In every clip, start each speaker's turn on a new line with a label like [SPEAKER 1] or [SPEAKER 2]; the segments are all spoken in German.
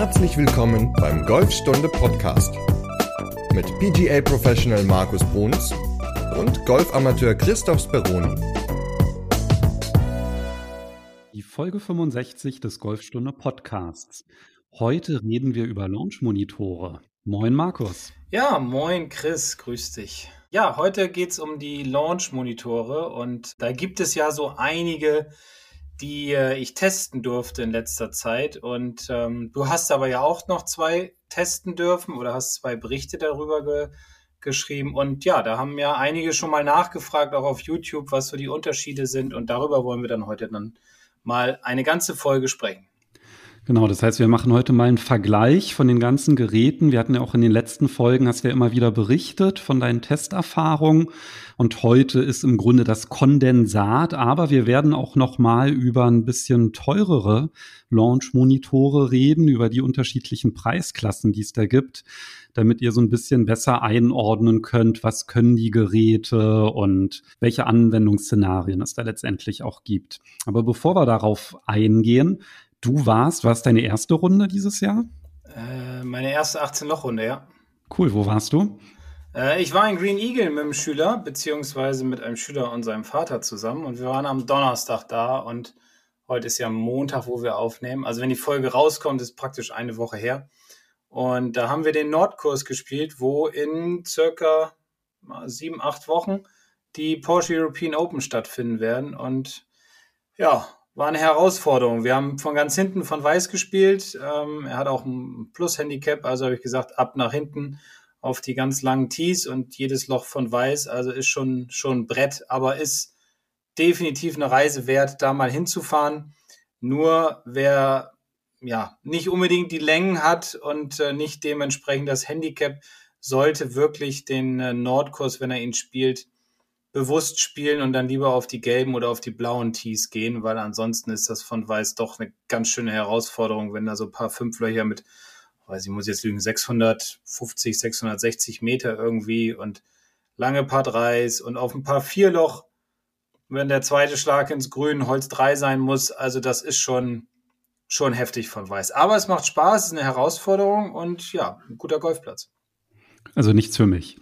[SPEAKER 1] Herzlich willkommen beim Golfstunde Podcast mit PGA Professional Markus Bruns und Golfamateur Christoph Speroni.
[SPEAKER 2] Die Folge 65 des Golfstunde Podcasts. Heute reden wir über Launch-Monitore. Moin Markus.
[SPEAKER 3] Ja, moin Chris, grüß dich. Ja, heute geht es um die Launch-Monitore und da gibt es ja so einige die äh, ich testen durfte in letzter Zeit. Und ähm, du hast aber ja auch noch zwei testen dürfen oder hast zwei Berichte darüber ge geschrieben. Und ja, da haben ja einige schon mal nachgefragt, auch auf YouTube, was so die Unterschiede sind. Und darüber wollen wir dann heute dann mal eine ganze Folge sprechen.
[SPEAKER 2] Genau, das heißt, wir machen heute mal einen Vergleich von den ganzen Geräten. Wir hatten ja auch in den letzten Folgen, hast du ja immer wieder berichtet von deinen Testerfahrungen. Und heute ist im Grunde das Kondensat, aber wir werden auch noch mal über ein bisschen teurere Launch-Monitore reden, über die unterschiedlichen Preisklassen, die es da gibt, damit ihr so ein bisschen besser einordnen könnt, was können die Geräte und welche Anwendungsszenarien es da letztendlich auch gibt. Aber bevor wir darauf eingehen, Du warst, war es deine erste Runde dieses Jahr?
[SPEAKER 3] Äh, meine erste 18-Loch-Runde, ja.
[SPEAKER 2] Cool, wo warst du?
[SPEAKER 3] Äh, ich war in Green Eagle mit einem Schüler, beziehungsweise mit einem Schüler und seinem Vater zusammen. Und wir waren am Donnerstag da und heute ist ja Montag, wo wir aufnehmen. Also wenn die Folge rauskommt, ist praktisch eine Woche her. Und da haben wir den Nordkurs gespielt, wo in circa sieben, acht Wochen die Porsche European Open stattfinden werden. Und ja, war eine Herausforderung. Wir haben von ganz hinten von Weiß gespielt. Ähm, er hat auch ein Plus-Handicap, also habe ich gesagt, ab nach hinten auf die ganz langen Tees und jedes Loch von Weiß. Also ist schon, schon ein Brett, aber ist definitiv eine Reise wert, da mal hinzufahren. Nur wer ja nicht unbedingt die Längen hat und äh, nicht dementsprechend das Handicap, sollte wirklich den äh, Nordkurs, wenn er ihn spielt, bewusst spielen und dann lieber auf die gelben oder auf die blauen Tees gehen, weil ansonsten ist das von Weiß doch eine ganz schöne Herausforderung, wenn da so ein paar Fünflöcher mit, weiß ich muss jetzt lügen, 650, 660 Meter irgendwie und lange Paar 3 und auf ein paar Vierloch, wenn der zweite Schlag ins Grün Holz 3 sein muss, also das ist schon, schon heftig von Weiß. Aber es macht Spaß, es ist eine Herausforderung und ja, ein guter Golfplatz.
[SPEAKER 2] Also nichts für mich.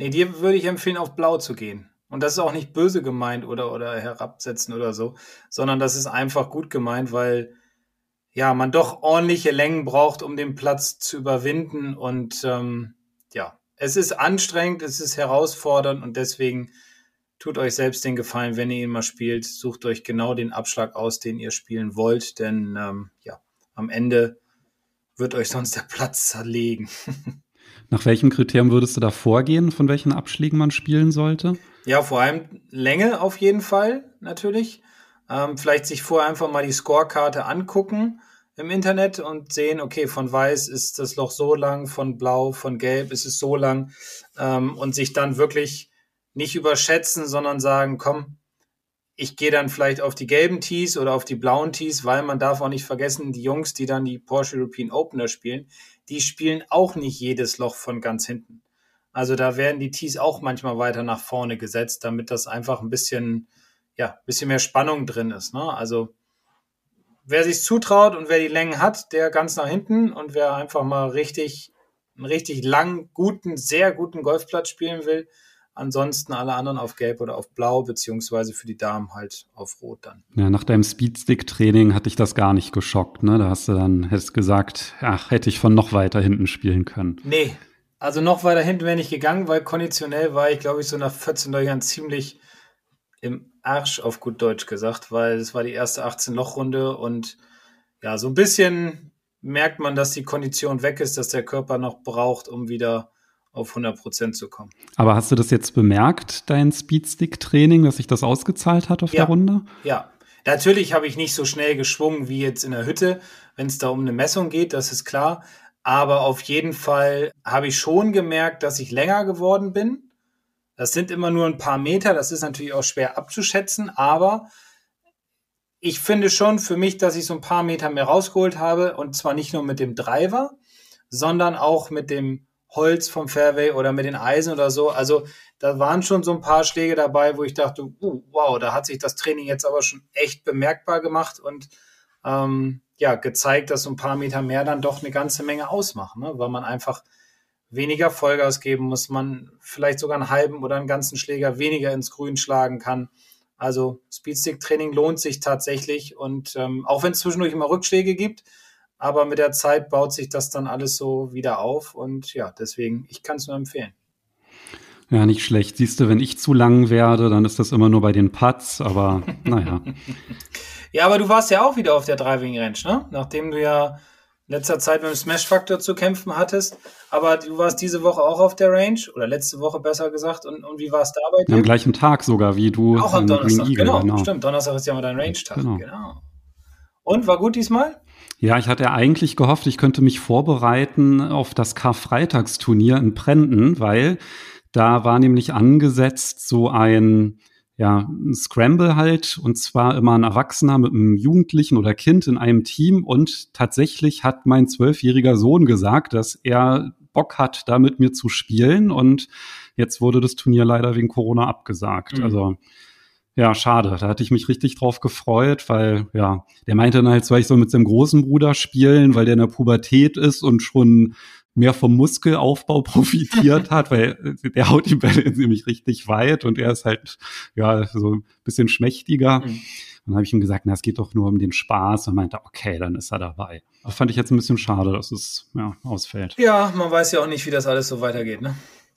[SPEAKER 3] Nee, dir würde ich empfehlen, auf Blau zu gehen. Und das ist auch nicht böse gemeint oder, oder herabsetzen oder so, sondern das ist einfach gut gemeint, weil ja, man doch ordentliche Längen braucht, um den Platz zu überwinden. Und ähm, ja, es ist anstrengend, es ist herausfordernd und deswegen tut euch selbst den Gefallen, wenn ihr ihn mal spielt, sucht euch genau den Abschlag aus, den ihr spielen wollt, denn ähm, ja, am Ende wird euch sonst der Platz zerlegen.
[SPEAKER 2] Nach welchem Kriterium würdest du da vorgehen, von welchen Abschlägen man spielen sollte?
[SPEAKER 3] Ja, vor allem Länge auf jeden Fall, natürlich. Ähm, vielleicht sich vorher einfach mal die Scorekarte angucken im Internet und sehen, okay, von weiß ist das Loch so lang, von blau, von gelb ist es so lang ähm, und sich dann wirklich nicht überschätzen, sondern sagen, komm, ich gehe dann vielleicht auf die gelben Tees oder auf die blauen Tees, weil man darf auch nicht vergessen, die Jungs, die dann die Porsche European Opener spielen, die spielen auch nicht jedes Loch von ganz hinten. Also da werden die Tees auch manchmal weiter nach vorne gesetzt, damit das einfach ein bisschen, ja, bisschen mehr Spannung drin ist. Ne? Also wer sich zutraut und wer die Längen hat, der ganz nach hinten und wer einfach mal richtig, einen richtig langen, guten, sehr guten Golfplatz spielen will, Ansonsten alle anderen auf Gelb oder auf Blau, beziehungsweise für die Damen halt auf Rot dann.
[SPEAKER 2] Ja, nach deinem Speedstick-Training hat dich das gar nicht geschockt, ne? Da hast du dann hättest gesagt, ach, hätte ich von noch weiter hinten spielen können.
[SPEAKER 3] Nee, also noch weiter hinten wäre ich gegangen, weil konditionell war ich, glaube ich, so nach 14 Löchern ziemlich im Arsch, auf gut Deutsch gesagt, weil es war die erste 18-Loch-Runde und ja, so ein bisschen merkt man, dass die Kondition weg ist, dass der Körper noch braucht, um wieder auf 100 Prozent zu kommen.
[SPEAKER 2] Aber hast du das jetzt bemerkt, dein Speedstick-Training, dass sich das ausgezahlt hat auf
[SPEAKER 3] ja.
[SPEAKER 2] der Runde?
[SPEAKER 3] Ja, natürlich habe ich nicht so schnell geschwungen wie jetzt in der Hütte, wenn es da um eine Messung geht, das ist klar. Aber auf jeden Fall habe ich schon gemerkt, dass ich länger geworden bin. Das sind immer nur ein paar Meter, das ist natürlich auch schwer abzuschätzen, aber ich finde schon für mich, dass ich so ein paar Meter mehr rausgeholt habe und zwar nicht nur mit dem Driver, sondern auch mit dem Holz vom Fairway oder mit den Eisen oder so. Also da waren schon so ein paar Schläge dabei, wo ich dachte, uh, wow, da hat sich das Training jetzt aber schon echt bemerkbar gemacht und ähm, ja gezeigt, dass so ein paar Meter mehr dann doch eine ganze Menge ausmachen, ne? weil man einfach weniger Vollgas geben muss, man vielleicht sogar einen halben oder einen ganzen Schläger weniger ins Grün schlagen kann. Also Speedstick-Training lohnt sich tatsächlich und ähm, auch wenn es zwischendurch immer Rückschläge gibt, aber mit der Zeit baut sich das dann alles so wieder auf und ja, deswegen, ich kann es nur empfehlen.
[SPEAKER 2] Ja, nicht schlecht. Siehst du, wenn ich zu lang werde, dann ist das immer nur bei den Putts, aber naja.
[SPEAKER 3] ja, aber du warst ja auch wieder auf der Driving Range, ne? Nachdem du ja letzter Zeit mit dem Smash-Faktor zu kämpfen hattest. Aber du warst diese Woche auch auf der Range oder letzte Woche besser gesagt. Und, und wie war es da bei
[SPEAKER 2] dir? Am gleichen Tag sogar wie du.
[SPEAKER 3] Auch am Donnerstag, Eagle, genau, genau, Stimmt, Donnerstag ist ja mal dein Range-Tag. Genau. genau. Und war gut diesmal?
[SPEAKER 2] Ja, ich hatte eigentlich gehofft, ich könnte mich vorbereiten auf das Karfreitagsturnier in Prenten, weil da war nämlich angesetzt so ein ja, ein Scramble halt, und zwar immer ein Erwachsener mit einem Jugendlichen oder Kind in einem Team. Und tatsächlich hat mein zwölfjähriger Sohn gesagt, dass er Bock hat, da mit mir zu spielen. Und jetzt wurde das Turnier leider wegen Corona abgesagt. Mhm. Also ja, schade. Da hatte ich mich richtig drauf gefreut, weil, ja, der meinte dann halt, soll ich so mit seinem großen Bruder spielen, weil der in der Pubertät ist und schon mehr vom Muskelaufbau profitiert hat, weil der haut die Bälle nämlich richtig weit und er ist halt, ja, so ein bisschen schmächtiger. Mhm. dann habe ich ihm gesagt, na, es geht doch nur um den Spaß und meinte, okay, dann ist er dabei. Das fand ich jetzt ein bisschen schade, dass es ja, ausfällt.
[SPEAKER 3] Ja, man weiß ja auch nicht, wie das alles so weitergeht, ne?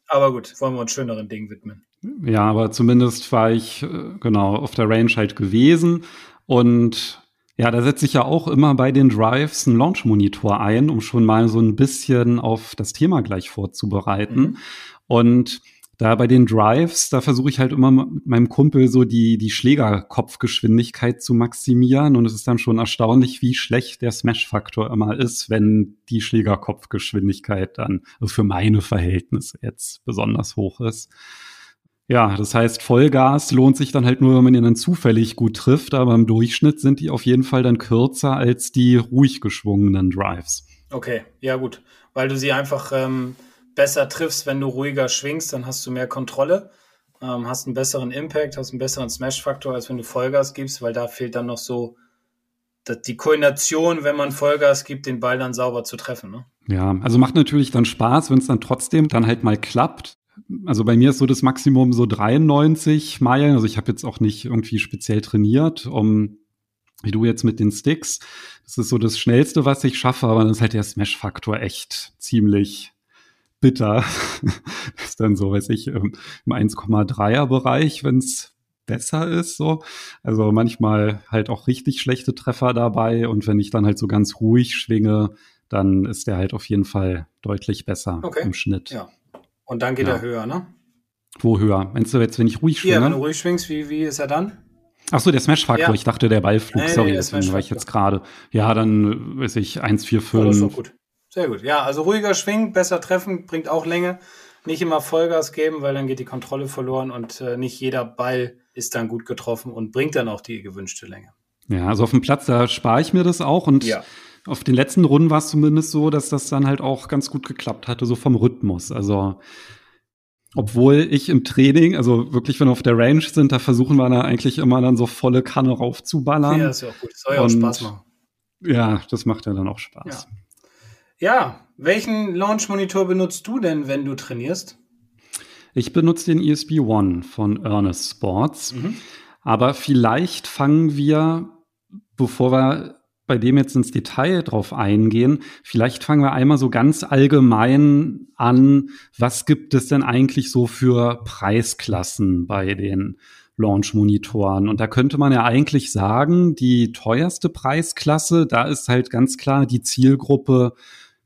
[SPEAKER 3] Aber gut, wollen wir uns schöneren Dingen widmen.
[SPEAKER 2] Ja, aber zumindest war ich äh, genau auf der Range halt gewesen und ja, da setze ich ja auch immer bei den Drives einen Launch-Monitor ein, um schon mal so ein bisschen auf das Thema gleich vorzubereiten. Mhm. Und da bei den Drives, da versuche ich halt immer mit meinem Kumpel so die, die Schlägerkopfgeschwindigkeit zu maximieren. Und es ist dann schon erstaunlich, wie schlecht der Smash-Faktor immer ist, wenn die Schlägerkopfgeschwindigkeit dann also für meine Verhältnisse jetzt besonders hoch ist. Ja, das heißt, Vollgas lohnt sich dann halt nur, wenn man ihn dann zufällig gut trifft, aber im Durchschnitt sind die auf jeden Fall dann kürzer als die ruhig geschwungenen Drives.
[SPEAKER 3] Okay, ja gut, weil du sie einfach ähm, besser triffst, wenn du ruhiger schwingst, dann hast du mehr Kontrolle, ähm, hast einen besseren Impact, hast einen besseren Smash-Faktor, als wenn du Vollgas gibst, weil da fehlt dann noch so die Koordination, wenn man Vollgas gibt, den Ball dann sauber zu treffen. Ne?
[SPEAKER 2] Ja, also macht natürlich dann Spaß, wenn es dann trotzdem dann halt mal klappt also bei mir ist so das Maximum so 93 Meilen. Also ich habe jetzt auch nicht irgendwie speziell trainiert, um wie du jetzt mit den Sticks. Das ist so das Schnellste, was ich schaffe, aber dann ist halt der Smash-Faktor echt ziemlich bitter. das ist dann so, weiß ich, im 1,3er Bereich, wenn es besser ist, so. Also manchmal halt auch richtig schlechte Treffer dabei und wenn ich dann halt so ganz ruhig schwinge, dann ist der halt auf jeden Fall deutlich besser okay. im Schnitt.
[SPEAKER 3] Ja. Und dann geht ja. er höher, ne?
[SPEAKER 2] Wo höher? Meinst du jetzt, wenn ich ruhig schwinge?
[SPEAKER 3] Ja, wenn du ruhig schwingst, wie, wie ist er dann?
[SPEAKER 2] Ach so, der Smash-Faktor. Ja. Ich dachte, der Ballflug. Nee, Sorry, nee, deswegen war ich jetzt gerade. Ja, dann weiß ich 1,45. Oh, das ist doch
[SPEAKER 3] gut. Sehr gut. Ja, also ruhiger schwingen, besser treffen, bringt auch Länge. Nicht immer Vollgas geben, weil dann geht die Kontrolle verloren und äh, nicht jeder Ball ist dann gut getroffen und bringt dann auch die gewünschte Länge.
[SPEAKER 2] Ja, also auf dem Platz, da spare ich mir das auch und ja. auf den letzten Runden war es zumindest so, dass das dann halt auch ganz gut geklappt hatte, so vom Rhythmus. Also obwohl ich im Training, also wirklich, wenn wir auf der Range sind, da versuchen wir da eigentlich immer dann so volle Kanne raufzuballern.
[SPEAKER 3] Ja, ist ja auch gut. Soll ja auch Spaß machen.
[SPEAKER 2] Ja, das macht ja dann auch Spaß.
[SPEAKER 3] Ja. Ja, welchen Launch-Monitor benutzt du denn, wenn du trainierst?
[SPEAKER 2] Ich benutze den ESP One von Ernest Sports. Mhm. Aber vielleicht fangen wir, bevor wir bei dem jetzt ins Detail drauf eingehen. Vielleicht fangen wir einmal so ganz allgemein an. Was gibt es denn eigentlich so für Preisklassen bei den Launch-Monitoren? Und da könnte man ja eigentlich sagen, die teuerste Preisklasse, da ist halt ganz klar die Zielgruppe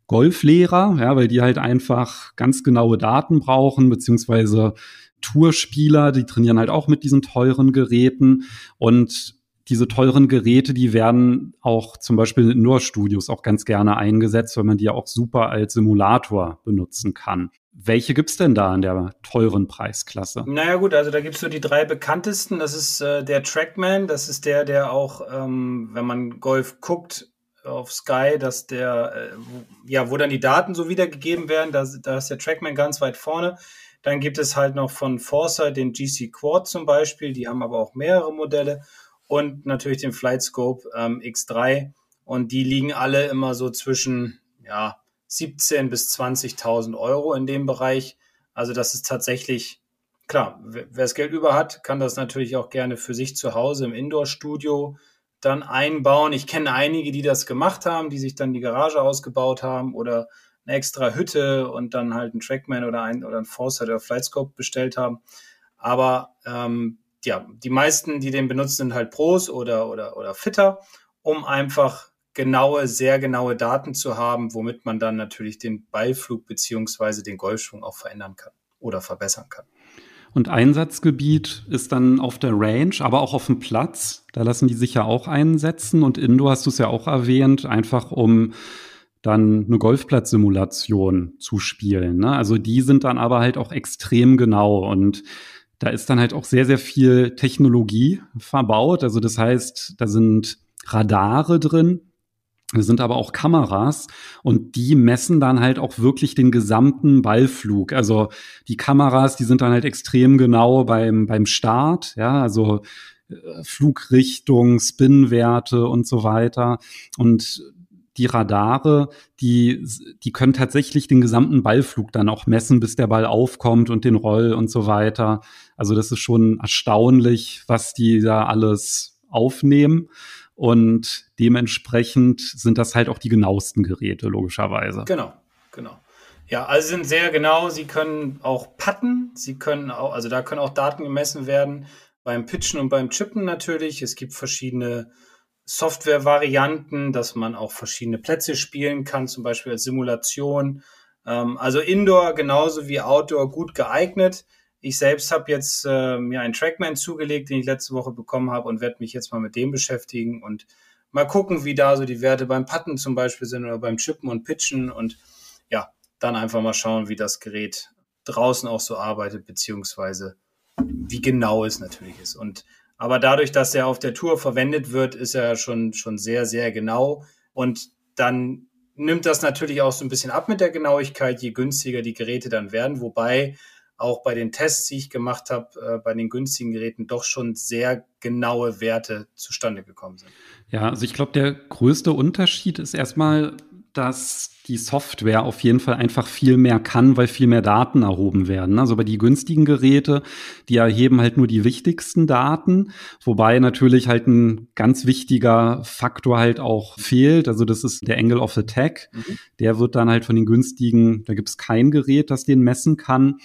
[SPEAKER 2] Golflehrer, ja, weil die halt einfach ganz genaue Daten brauchen, beziehungsweise Tourspieler, die trainieren halt auch mit diesen teuren Geräten und diese teuren Geräte, die werden auch zum Beispiel in Indoor-Studios auch ganz gerne eingesetzt, weil man die ja auch super als Simulator benutzen kann. Welche gibt's denn da in der teuren Preisklasse?
[SPEAKER 3] Naja gut, also da gibt's so die drei bekanntesten. Das ist äh, der Trackman, das ist der, der auch, ähm, wenn man Golf guckt auf Sky, dass der, äh, ja, wo dann die Daten so wiedergegeben werden, da, da ist der Trackman ganz weit vorne. Dann gibt es halt noch von Forza den GC Quad zum Beispiel, die haben aber auch mehrere Modelle und natürlich den Flight Scope ähm, X3. Und die liegen alle immer so zwischen ja, 17 bis 20.000 Euro in dem Bereich. Also das ist tatsächlich, klar, wer das Geld über hat, kann das natürlich auch gerne für sich zu Hause im Indoor-Studio dann einbauen. Ich kenne einige, die das gemacht haben, die sich dann die Garage ausgebaut haben oder eine extra Hütte und dann halt einen Trackman oder ein oder ein Foresight oder Flightscope bestellt haben. Aber ähm, ja, die meisten, die den benutzen, sind halt Pros oder, oder, oder Fitter, um einfach genaue, sehr genaue Daten zu haben, womit man dann natürlich den Beiflug beziehungsweise den Golfschwung auch verändern kann oder verbessern kann.
[SPEAKER 2] Und Einsatzgebiet ist dann auf der Range, aber auch auf dem Platz. Da lassen die sich ja auch einsetzen. Und Indoor hast du es ja auch erwähnt, einfach um dann eine Golfplatzsimulation zu spielen. Ne? Also die sind dann aber halt auch extrem genau und da ist dann halt auch sehr, sehr viel Technologie verbaut. Also das heißt, da sind Radare drin, es sind aber auch Kameras und die messen dann halt auch wirklich den gesamten Ballflug. Also die Kameras, die sind dann halt extrem genau beim, beim Start, ja, also äh, Flugrichtung, Spinwerte und so weiter. Und die Radare, die, die können tatsächlich den gesamten Ballflug dann auch messen, bis der Ball aufkommt und den Roll und so weiter. Also das ist schon erstaunlich, was die da alles aufnehmen. Und dementsprechend sind das halt auch die genauesten Geräte, logischerweise.
[SPEAKER 3] Genau, genau. Ja, also sind sehr genau. Sie können auch putten. Sie können auch, also da können auch Daten gemessen werden. Beim Pitchen und beim Chippen natürlich. Es gibt verschiedene Software-Varianten, dass man auch verschiedene Plätze spielen kann, zum Beispiel als Simulation. Ähm, also Indoor genauso wie Outdoor gut geeignet. Ich selbst habe jetzt äh, mir einen Trackman zugelegt, den ich letzte Woche bekommen habe und werde mich jetzt mal mit dem beschäftigen und mal gucken, wie da so die Werte beim Putten zum Beispiel sind oder beim Chippen und Pitchen und ja, dann einfach mal schauen, wie das Gerät draußen auch so arbeitet, beziehungsweise wie genau es natürlich ist. Und aber dadurch, dass er auf der Tour verwendet wird, ist er schon, schon sehr, sehr genau. Und dann nimmt das natürlich auch so ein bisschen ab mit der Genauigkeit, je günstiger die Geräte dann werden. Wobei auch bei den Tests, die ich gemacht habe, äh, bei den günstigen Geräten doch schon sehr genaue Werte zustande gekommen sind.
[SPEAKER 2] Ja, also ich glaube, der größte Unterschied ist erstmal, dass die Software auf jeden Fall einfach viel mehr kann, weil viel mehr Daten erhoben werden. Also bei die günstigen Geräte, die erheben halt nur die wichtigsten Daten, wobei natürlich halt ein ganz wichtiger Faktor halt auch fehlt. Also das ist der Angle of Attack. Mhm. Der wird dann halt von den günstigen, da gibt es kein Gerät, das den messen kann.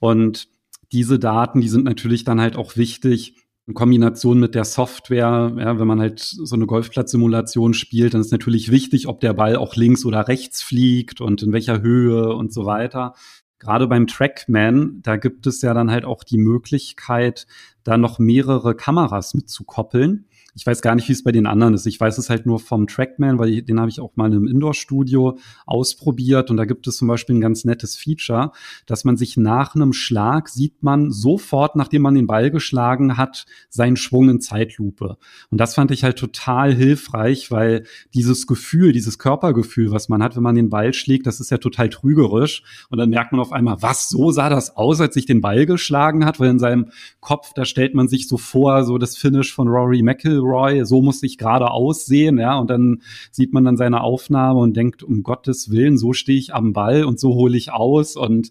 [SPEAKER 2] Und diese Daten, die sind natürlich dann halt auch wichtig, in Kombination mit der Software, ja, wenn man halt so eine Golfplatzsimulation spielt, dann ist natürlich wichtig, ob der Ball auch links oder rechts fliegt und in welcher Höhe und so weiter. Gerade beim Trackman, da gibt es ja dann halt auch die Möglichkeit, da noch mehrere Kameras mitzukoppeln. Ich weiß gar nicht, wie es bei den anderen ist. Ich weiß es halt nur vom Trackman, weil ich, den habe ich auch mal in einem Indoor-Studio ausprobiert und da gibt es zum Beispiel ein ganz nettes Feature, dass man sich nach einem Schlag sieht man sofort, nachdem man den Ball geschlagen hat, seinen Schwung in Zeitlupe. Und das fand ich halt total hilfreich, weil dieses Gefühl, dieses Körpergefühl, was man hat, wenn man den Ball schlägt, das ist ja total trügerisch. Und dann merkt man auf einmal, was, so sah das aus, als ich den Ball geschlagen hat, weil in seinem Kopf, da stellt man sich so vor, so das Finish von Rory McIlroy Gilroy, so muss ich gerade aussehen, ja, und dann sieht man dann seine Aufnahme und denkt, um Gottes Willen, so stehe ich am Ball und so hole ich aus. Und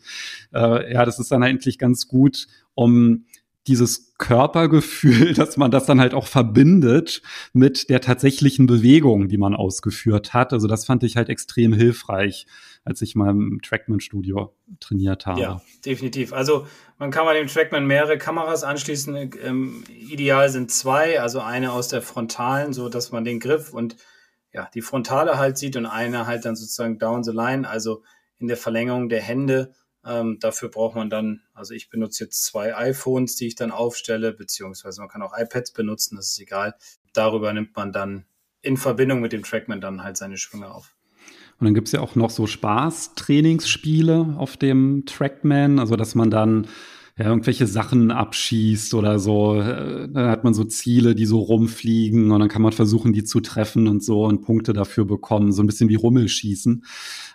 [SPEAKER 2] äh, ja, das ist dann eigentlich ganz gut, um dieses Körpergefühl, dass man das dann halt auch verbindet mit der tatsächlichen Bewegung, die man ausgeführt hat. Also das fand ich halt extrem hilfreich, als ich mal im Trackman-Studio trainiert habe.
[SPEAKER 3] Ja, definitiv. Also man kann bei dem Trackman mehrere Kameras anschließen. Ähm, ideal sind zwei, also eine aus der frontalen, so dass man den Griff und ja, die Frontale halt sieht und eine halt dann sozusagen down the line, also in der Verlängerung der Hände ähm, dafür braucht man dann, also ich benutze jetzt zwei iPhones, die ich dann aufstelle, beziehungsweise man kann auch iPads benutzen, das ist egal. Darüber nimmt man dann in Verbindung mit dem Trackman dann halt seine Schwünge auf.
[SPEAKER 2] Und dann gibt's ja auch noch so Spaß-Trainingsspiele auf dem Trackman, also dass man dann ja, irgendwelche Sachen abschießt oder so. Äh, dann hat man so Ziele, die so rumfliegen und dann kann man versuchen, die zu treffen und so und Punkte dafür bekommen. So ein bisschen wie Rummelschießen.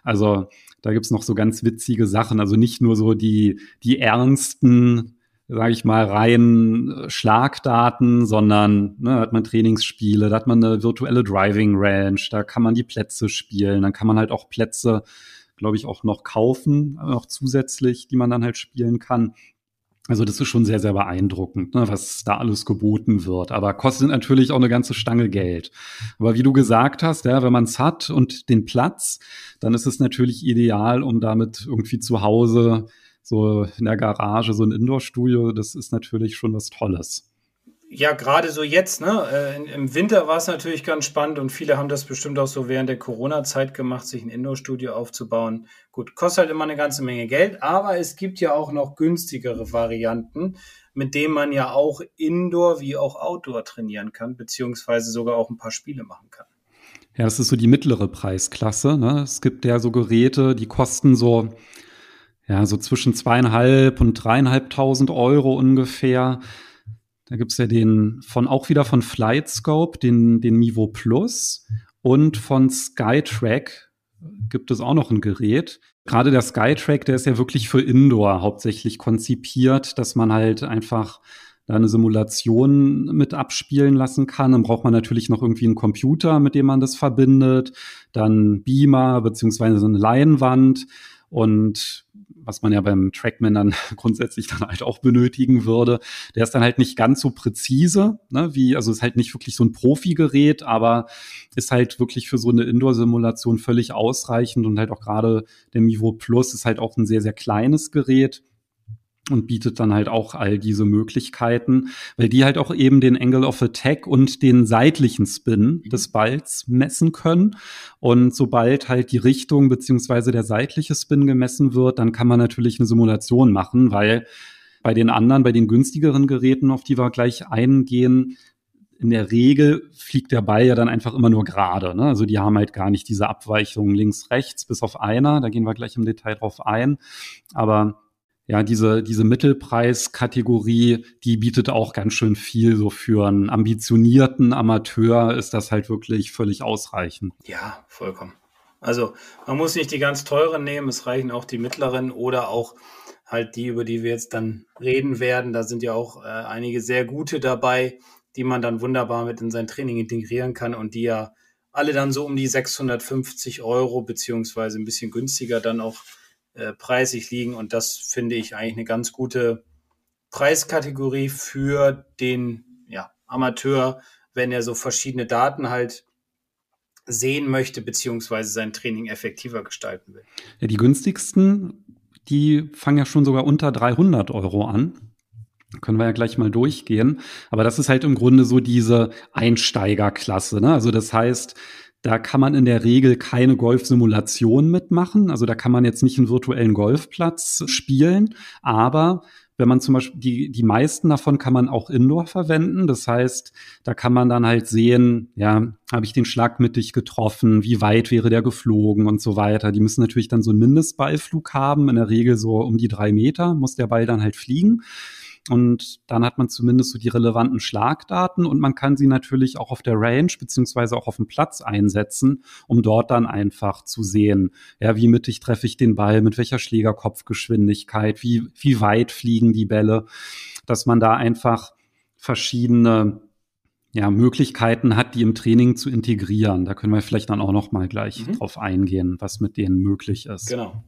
[SPEAKER 2] Also da gibt's noch so ganz witzige Sachen. Also nicht nur so die, die ernsten sage ich mal, rein äh, Schlagdaten, sondern ne, hat man Trainingsspiele, da hat man eine virtuelle Driving Range, da kann man die Plätze spielen, dann kann man halt auch Plätze, glaube ich, auch noch kaufen, noch zusätzlich, die man dann halt spielen kann. Also das ist schon sehr, sehr beeindruckend, ne, was da alles geboten wird. Aber kostet natürlich auch eine ganze Stange Geld. Aber wie du gesagt hast, ja, wenn man es hat und den Platz, dann ist es natürlich ideal, um damit irgendwie zu Hause so in der Garage so ein Indoor-Studio, das ist natürlich schon was Tolles.
[SPEAKER 3] Ja, gerade so jetzt, ne? Äh, Im Winter war es natürlich ganz spannend und viele haben das bestimmt auch so während der Corona-Zeit gemacht, sich ein Indoor-Studio aufzubauen. Gut, kostet halt immer eine ganze Menge Geld, aber es gibt ja auch noch günstigere Varianten, mit denen man ja auch Indoor wie auch Outdoor trainieren kann, beziehungsweise sogar auch ein paar Spiele machen kann.
[SPEAKER 2] Ja, das ist so die mittlere Preisklasse. Ne? Es gibt ja so Geräte, die kosten so ja, so zwischen zweieinhalb und dreieinhalbtausend Euro ungefähr. Da gibt's ja den von auch wieder von Flightscope, den, den Mivo Plus und von Skytrack gibt es auch noch ein Gerät. Gerade der Skytrack, der ist ja wirklich für Indoor hauptsächlich konzipiert, dass man halt einfach da eine Simulation mit abspielen lassen kann. Dann braucht man natürlich noch irgendwie einen Computer, mit dem man das verbindet, dann Beamer beziehungsweise eine Leinwand und was man ja beim Trackman dann grundsätzlich dann halt auch benötigen würde. Der ist dann halt nicht ganz so präzise, ne, wie, also ist halt nicht wirklich so ein Profi-Gerät, aber ist halt wirklich für so eine Indoor-Simulation völlig ausreichend und halt auch gerade der Mivo Plus ist halt auch ein sehr, sehr kleines Gerät und bietet dann halt auch all diese Möglichkeiten, weil die halt auch eben den Angle of Attack und den seitlichen Spin mhm. des Balls messen können. Und sobald halt die Richtung beziehungsweise der seitliche Spin gemessen wird, dann kann man natürlich eine Simulation machen, weil bei den anderen, bei den günstigeren Geräten, auf die wir gleich eingehen, in der Regel fliegt der Ball ja dann einfach immer nur gerade. Ne? Also die haben halt gar nicht diese Abweichungen links, rechts, bis auf einer. Da gehen wir gleich im Detail drauf ein. Aber ja, diese, diese Mittelpreiskategorie, die bietet auch ganz schön viel. So für einen ambitionierten Amateur ist das halt wirklich völlig ausreichend.
[SPEAKER 3] Ja, vollkommen. Also man muss nicht die ganz teuren nehmen, es reichen auch die mittleren oder auch halt die, über die wir jetzt dann reden werden. Da sind ja auch äh, einige sehr gute dabei, die man dann wunderbar mit in sein Training integrieren kann und die ja alle dann so um die 650 Euro beziehungsweise ein bisschen günstiger dann auch äh, preisig liegen. Und das finde ich eigentlich eine ganz gute Preiskategorie für den ja, Amateur, wenn er so verschiedene Daten halt sehen möchte, beziehungsweise sein Training effektiver gestalten will.
[SPEAKER 2] Ja, die günstigsten, die fangen ja schon sogar unter 300 Euro an. Können wir ja gleich mal durchgehen. Aber das ist halt im Grunde so diese Einsteigerklasse. Ne? Also das heißt, da kann man in der Regel keine Golfsimulation mitmachen. Also da kann man jetzt nicht einen virtuellen Golfplatz spielen, aber wenn man zum Beispiel die, die meisten davon kann man auch indoor verwenden. Das heißt, da kann man dann halt sehen, ja, habe ich den Schlag mittig getroffen, wie weit wäre der geflogen und so weiter. Die müssen natürlich dann so einen Mindestballflug haben, in der Regel so um die drei Meter muss der Ball dann halt fliegen. Und dann hat man zumindest so die relevanten Schlagdaten und man kann sie natürlich auch auf der Range beziehungsweise auch auf dem Platz einsetzen, um dort dann einfach zu sehen, ja, wie mittig treffe ich den Ball, mit welcher Schlägerkopfgeschwindigkeit, wie, wie weit fliegen die Bälle, dass man da einfach verschiedene ja, Möglichkeiten hat, die im Training zu integrieren. Da können wir vielleicht dann auch noch mal gleich mhm. drauf eingehen, was mit denen möglich ist.
[SPEAKER 3] Genau.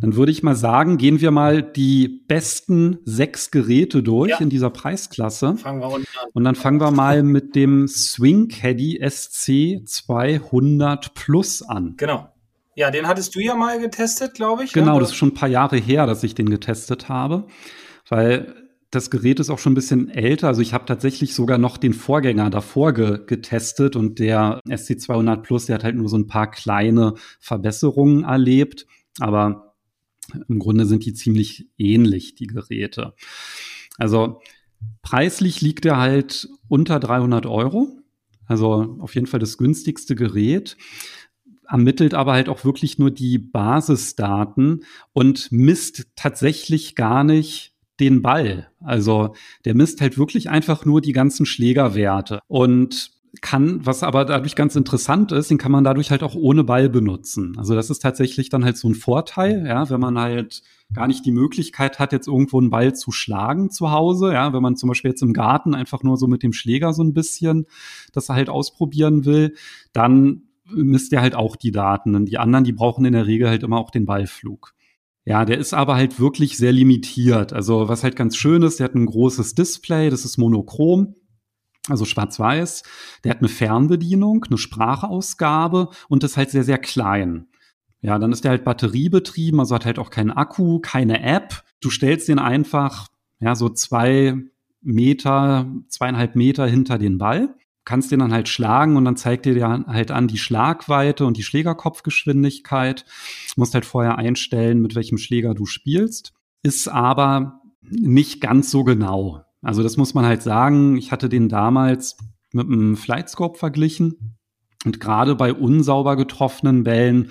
[SPEAKER 2] Dann würde ich mal sagen, gehen wir mal die besten sechs Geräte durch ja. in dieser Preisklasse.
[SPEAKER 3] Fangen wir unten
[SPEAKER 2] an. Und dann fangen wir mal mit dem Swing Caddy SC 200 Plus an.
[SPEAKER 3] Genau. Ja, den hattest du ja mal getestet, glaube ich.
[SPEAKER 2] Genau,
[SPEAKER 3] ja?
[SPEAKER 2] das ist schon ein paar Jahre her, dass ich den getestet habe, weil das Gerät ist auch schon ein bisschen älter. Also ich habe tatsächlich sogar noch den Vorgänger davor ge getestet und der SC200 Plus, der hat halt nur so ein paar kleine Verbesserungen erlebt. Aber im Grunde sind die ziemlich ähnlich, die Geräte. Also preislich liegt er halt unter 300 Euro. Also auf jeden Fall das günstigste Gerät ermittelt aber halt auch wirklich nur die Basisdaten und misst tatsächlich gar nicht den Ball. Also der misst halt wirklich einfach nur die ganzen Schlägerwerte. Und kann, was aber dadurch ganz interessant ist, den kann man dadurch halt auch ohne Ball benutzen. Also das ist tatsächlich dann halt so ein Vorteil, ja, wenn man halt gar nicht die Möglichkeit hat, jetzt irgendwo einen Ball zu schlagen zu Hause, ja, wenn man zum Beispiel jetzt im Garten einfach nur so mit dem Schläger so ein bisschen das halt ausprobieren will, dann misst er halt auch die Daten. Und die anderen, die brauchen in der Regel halt immer auch den Ballflug. Ja, der ist aber halt wirklich sehr limitiert. Also was halt ganz schön ist, der hat ein großes Display, das ist monochrom also schwarz-weiß. Der hat eine Fernbedienung, eine Sprachausgabe und ist halt sehr, sehr klein. Ja, dann ist der halt batteriebetrieben, also hat halt auch keinen Akku, keine App. Du stellst den einfach, ja, so zwei Meter, zweieinhalb Meter hinter den Ball, kannst den dann halt schlagen und dann zeigt dir halt an die Schlagweite und die Schlägerkopfgeschwindigkeit. Du musst halt vorher einstellen, mit welchem Schläger du spielst. Ist aber nicht ganz so genau. Also das muss man halt sagen. Ich hatte den damals mit einem Flightscope verglichen. Und gerade bei unsauber getroffenen Bällen,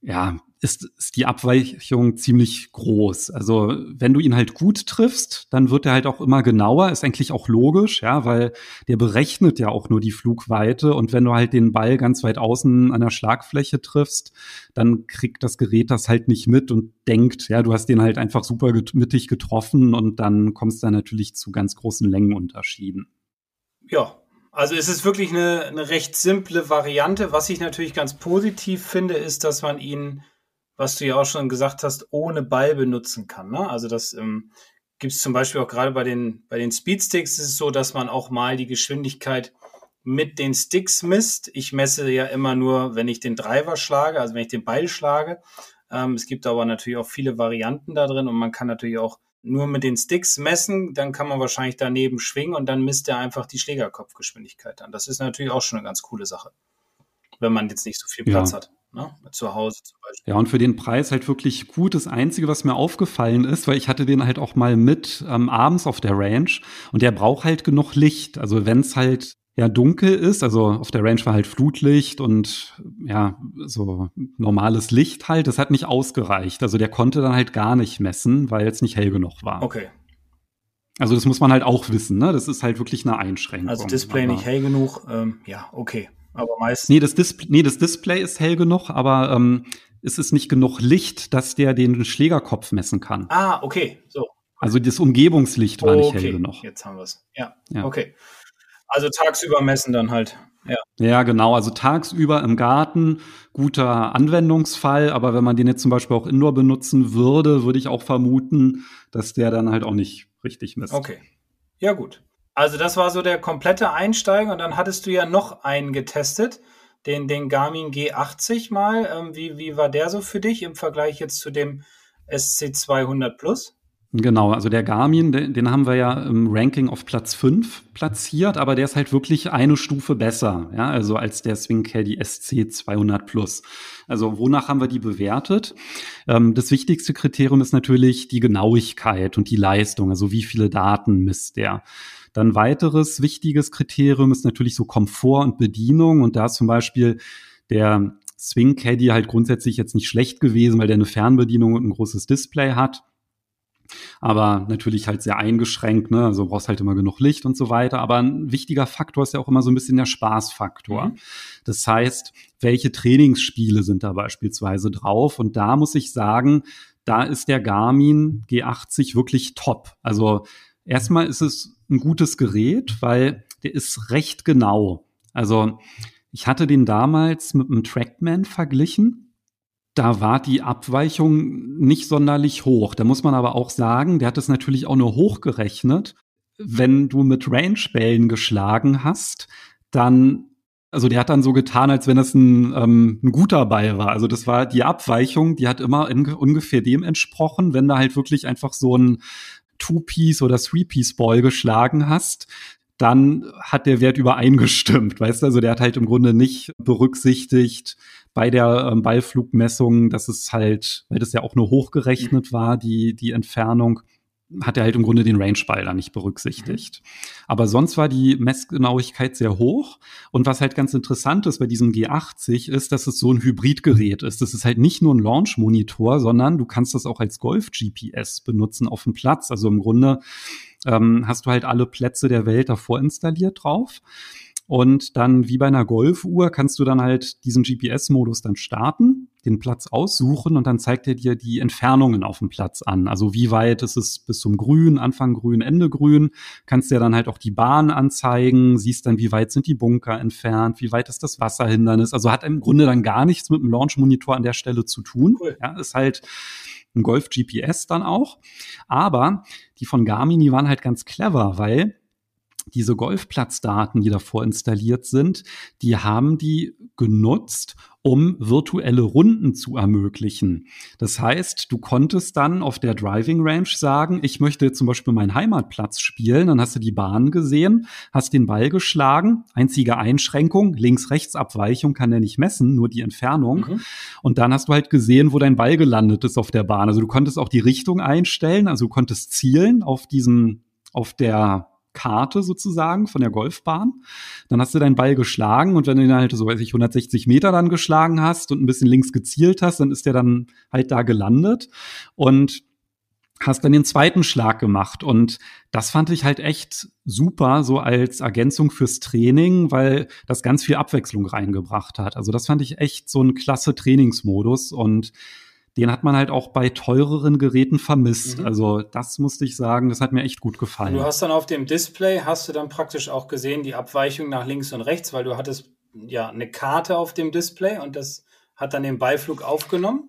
[SPEAKER 2] ja, ist, ist die Abweichung ziemlich groß. Also wenn du ihn halt gut triffst, dann wird er halt auch immer genauer. Ist eigentlich auch logisch, ja, weil der berechnet ja auch nur die Flugweite. Und wenn du halt den Ball ganz weit außen an der Schlagfläche triffst, dann kriegt das Gerät das halt nicht mit und denkt, ja, du hast den halt einfach super mittig getroffen und dann kommst du dann natürlich zu ganz großen Längenunterschieden.
[SPEAKER 3] Ja, also es ist wirklich eine, eine recht simple Variante. Was ich natürlich ganz positiv finde, ist, dass man ihn was du ja auch schon gesagt hast, ohne Ball benutzen kann. Ne? Also das ähm, gibt es zum Beispiel auch gerade bei den, bei den Speedsticks ist es so, dass man auch mal die Geschwindigkeit mit den Sticks misst. Ich messe ja immer nur, wenn ich den Driver schlage, also wenn ich den Ball schlage. Ähm, es gibt aber natürlich auch viele Varianten da drin und man kann natürlich auch nur mit den Sticks messen, dann kann man wahrscheinlich daneben schwingen und dann misst er einfach die Schlägerkopfgeschwindigkeit an. Das ist natürlich auch schon eine ganz coole Sache, wenn man jetzt nicht so viel Platz ja. hat. Ne? Zu Hause zum
[SPEAKER 2] Beispiel. Ja, und für den Preis halt wirklich gut. Das Einzige, was mir aufgefallen ist, weil ich hatte den halt auch mal mit ähm, abends auf der Range und der braucht halt genug Licht. Also wenn es halt ja dunkel ist, also auf der Range war halt Flutlicht und ja, so normales Licht halt, das hat nicht ausgereicht. Also der konnte dann halt gar nicht messen, weil es nicht hell genug war.
[SPEAKER 3] Okay.
[SPEAKER 2] Also das muss man halt auch wissen, ne? Das ist halt wirklich eine Einschränkung.
[SPEAKER 3] Also Display nicht hell genug, ähm, ja, okay
[SPEAKER 2] aber meistens. Nee, das, Display, nee, das Display ist hell genug, aber ähm, es ist nicht genug Licht, dass der den Schlägerkopf messen kann.
[SPEAKER 3] Ah, okay. So.
[SPEAKER 2] Also das Umgebungslicht war oh, nicht hell genug.
[SPEAKER 3] Jetzt haben wir es. Ja. ja. Okay. Also tagsüber messen dann halt. Ja.
[SPEAKER 2] ja, genau. Also tagsüber im Garten, guter Anwendungsfall. Aber wenn man den jetzt zum Beispiel auch indoor benutzen würde, würde ich auch vermuten, dass der dann halt auch nicht richtig misst.
[SPEAKER 3] Okay. Ja, gut. Also das war so der komplette Einsteiger und dann hattest du ja noch einen getestet, den, den Garmin G80 mal. Ähm, wie, wie war der so für dich im Vergleich jetzt zu dem SC200 Plus?
[SPEAKER 2] Genau, also der Garmin, den, den, haben wir ja im Ranking auf Platz 5 platziert, aber der ist halt wirklich eine Stufe besser, ja, also als der Swing Caddy SC 200 Plus. Also wonach haben wir die bewertet? Ähm, das wichtigste Kriterium ist natürlich die Genauigkeit und die Leistung, also wie viele Daten misst der. Dann weiteres wichtiges Kriterium ist natürlich so Komfort und Bedienung und da ist zum Beispiel der Swing Caddy halt grundsätzlich jetzt nicht schlecht gewesen, weil der eine Fernbedienung und ein großes Display hat. Aber natürlich halt sehr eingeschränkt, ne? Also brauchst halt immer genug Licht und so weiter. Aber ein wichtiger Faktor ist ja auch immer so ein bisschen der Spaßfaktor. Mhm. Das heißt, welche Trainingsspiele sind da beispielsweise drauf? Und da muss ich sagen, da ist der Garmin G80 wirklich top. Also erstmal ist es ein gutes Gerät, weil der ist recht genau. Also ich hatte den damals mit einem Trackman verglichen. Da war die Abweichung nicht sonderlich hoch. Da muss man aber auch sagen, der hat es natürlich auch nur hochgerechnet. Wenn du mit Range-Bällen geschlagen hast, dann also der hat dann so getan, als wenn es ein, ähm, ein guter Ball war. Also das war die Abweichung, die hat immer in, ungefähr dem entsprochen, wenn da halt wirklich einfach so ein Two-Piece oder Three-Piece-Ball geschlagen hast, dann hat der Wert übereingestimmt, weißt du? Also der hat halt im Grunde nicht berücksichtigt bei der ähm, Ballflugmessung, dass es halt, weil das ja auch nur hochgerechnet war, die, die Entfernung, hat er halt im Grunde den Range-Ball da nicht berücksichtigt. Mhm. Aber sonst war die Messgenauigkeit sehr hoch. Und was halt ganz interessant ist bei diesem G80 ist, dass es so ein Hybridgerät ist. Das ist halt nicht nur ein Launch-Monitor, sondern du kannst das auch als Golf-GPS benutzen auf dem Platz. Also im Grunde ähm, hast du halt alle Plätze der Welt davor installiert drauf. Und dann wie bei einer Golfuhr kannst du dann halt diesen GPS-Modus dann starten, den Platz aussuchen und dann zeigt er dir die Entfernungen auf dem Platz an. Also wie weit ist es bis zum Grün, Anfang Grün, Ende Grün. Kannst dir dann halt auch die Bahn anzeigen, siehst dann, wie weit sind die Bunker entfernt, wie weit ist das Wasserhindernis. Also hat im Grunde dann gar nichts mit dem Launch-Monitor an der Stelle zu tun. Cool. Ja, ist halt ein Golf GPS dann auch. Aber die von Garmin, die waren halt ganz clever, weil diese Golfplatzdaten, die davor installiert sind, die haben die genutzt, um virtuelle Runden zu ermöglichen. Das heißt, du konntest dann auf der Driving Range sagen, ich möchte zum Beispiel meinen Heimatplatz spielen, dann hast du die Bahn gesehen, hast den Ball geschlagen, einzige Einschränkung, Links-Rechts-Abweichung kann der nicht messen, nur die Entfernung. Mhm. Und dann hast du halt gesehen, wo dein Ball gelandet ist auf der Bahn. Also du konntest auch die Richtung einstellen, also du konntest zielen auf diesem, auf der Karte sozusagen von der Golfbahn. Dann hast du deinen Ball geschlagen und wenn du ihn halt so, weiß ich, 160 Meter dann geschlagen hast und ein bisschen links gezielt hast, dann ist der dann halt da gelandet und hast dann den zweiten Schlag gemacht und das fand ich halt echt super, so als Ergänzung fürs Training, weil das ganz viel Abwechslung reingebracht hat. Also das fand ich echt so ein klasse Trainingsmodus und den hat man halt auch bei teureren Geräten vermisst. Mhm. Also das musste ich sagen, das hat mir echt gut gefallen.
[SPEAKER 3] Du hast dann auf dem Display, hast du dann praktisch auch gesehen, die Abweichung nach links und rechts, weil du hattest ja eine Karte auf dem Display und das hat dann den Beiflug aufgenommen.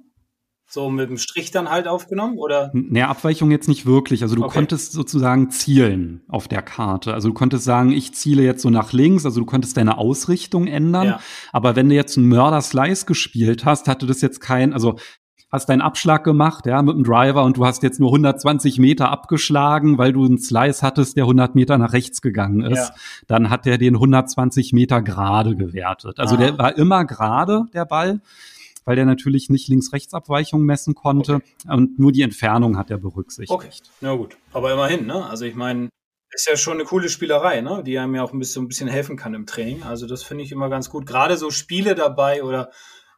[SPEAKER 3] So mit dem Strich dann halt aufgenommen, oder?
[SPEAKER 2] Naja, Abweichung jetzt nicht wirklich. Also du okay. konntest sozusagen zielen auf der Karte. Also du konntest sagen, ich ziele jetzt so nach links. Also du konntest deine Ausrichtung ändern. Ja. Aber wenn du jetzt einen Mörder-Slice gespielt hast, hatte das jetzt kein, also hast deinen Abschlag gemacht, ja, mit dem Driver und du hast jetzt nur 120 Meter abgeschlagen, weil du einen Slice hattest, der 100 Meter nach rechts gegangen ist. Ja. Dann hat der den 120 Meter gerade gewertet. Also ah. der war immer gerade, der Ball, weil der natürlich nicht Links-Rechts-Abweichung messen konnte okay. und nur die Entfernung hat er berücksichtigt.
[SPEAKER 3] Okay, na gut. Aber immerhin, ne? Also ich meine, ist ja schon eine coole Spielerei, ne? die einem ja auch ein bisschen, ein bisschen helfen kann im Training. Also das finde ich immer ganz gut. Gerade so Spiele dabei oder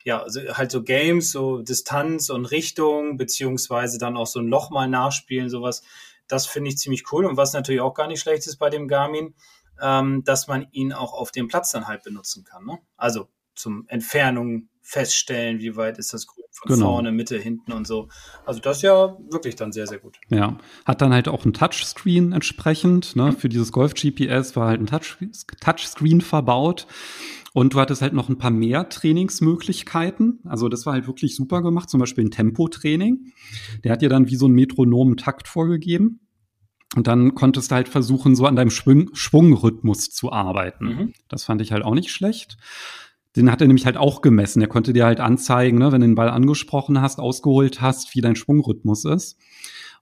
[SPEAKER 3] ja, also halt so Games, so Distanz und Richtung, beziehungsweise dann auch so ein Loch mal nachspielen, sowas. Das finde ich ziemlich cool. Und was natürlich auch gar nicht schlecht ist bei dem Garmin, ähm, dass man ihn auch auf dem Platz dann halt benutzen kann. Ne? Also zum Entfernung feststellen, wie weit ist das Grün von genau. vorne, Mitte, hinten und so. Also das ist ja wirklich dann sehr, sehr gut.
[SPEAKER 2] Ja, hat dann halt auch ein Touchscreen entsprechend. Ne? Für dieses Golf-GPS war halt ein Touch Touchscreen verbaut. Und du hattest halt noch ein paar mehr Trainingsmöglichkeiten. Also das war halt wirklich super gemacht, zum Beispiel ein Tempotraining. Der hat dir dann wie so einen metronomen Takt vorgegeben. Und dann konntest du halt versuchen, so an deinem Schwung Schwungrhythmus zu arbeiten. Mhm. Das fand ich halt auch nicht schlecht. Den hat er nämlich halt auch gemessen. Er konnte dir halt anzeigen, ne, wenn du den Ball angesprochen hast, ausgeholt hast, wie dein Schwungrhythmus ist.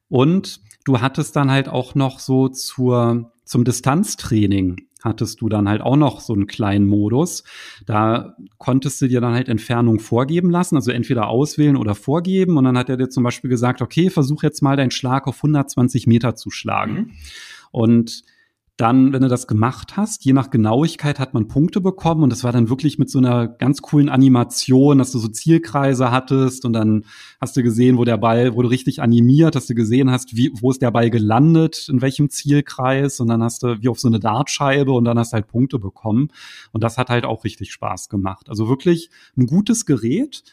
[SPEAKER 2] Und du hattest dann halt auch noch so zur, zum Distanztraining hattest du dann halt auch noch so einen kleinen Modus. Da konntest du dir dann halt Entfernung vorgeben lassen, also entweder auswählen oder vorgeben. Und dann hat er dir zum Beispiel gesagt, okay, versuch jetzt mal deinen Schlag auf 120 Meter zu schlagen. Mhm. Und dann, wenn du das gemacht hast, je nach Genauigkeit hat man Punkte bekommen und das war dann wirklich mit so einer ganz coolen Animation, dass du so Zielkreise hattest und dann hast du gesehen, wo der Ball, wo du richtig animiert, dass du gesehen hast, wie, wo ist der Ball gelandet, in welchem Zielkreis und dann hast du wie auf so eine Dartscheibe und dann hast du halt Punkte bekommen und das hat halt auch richtig Spaß gemacht. Also wirklich ein gutes Gerät,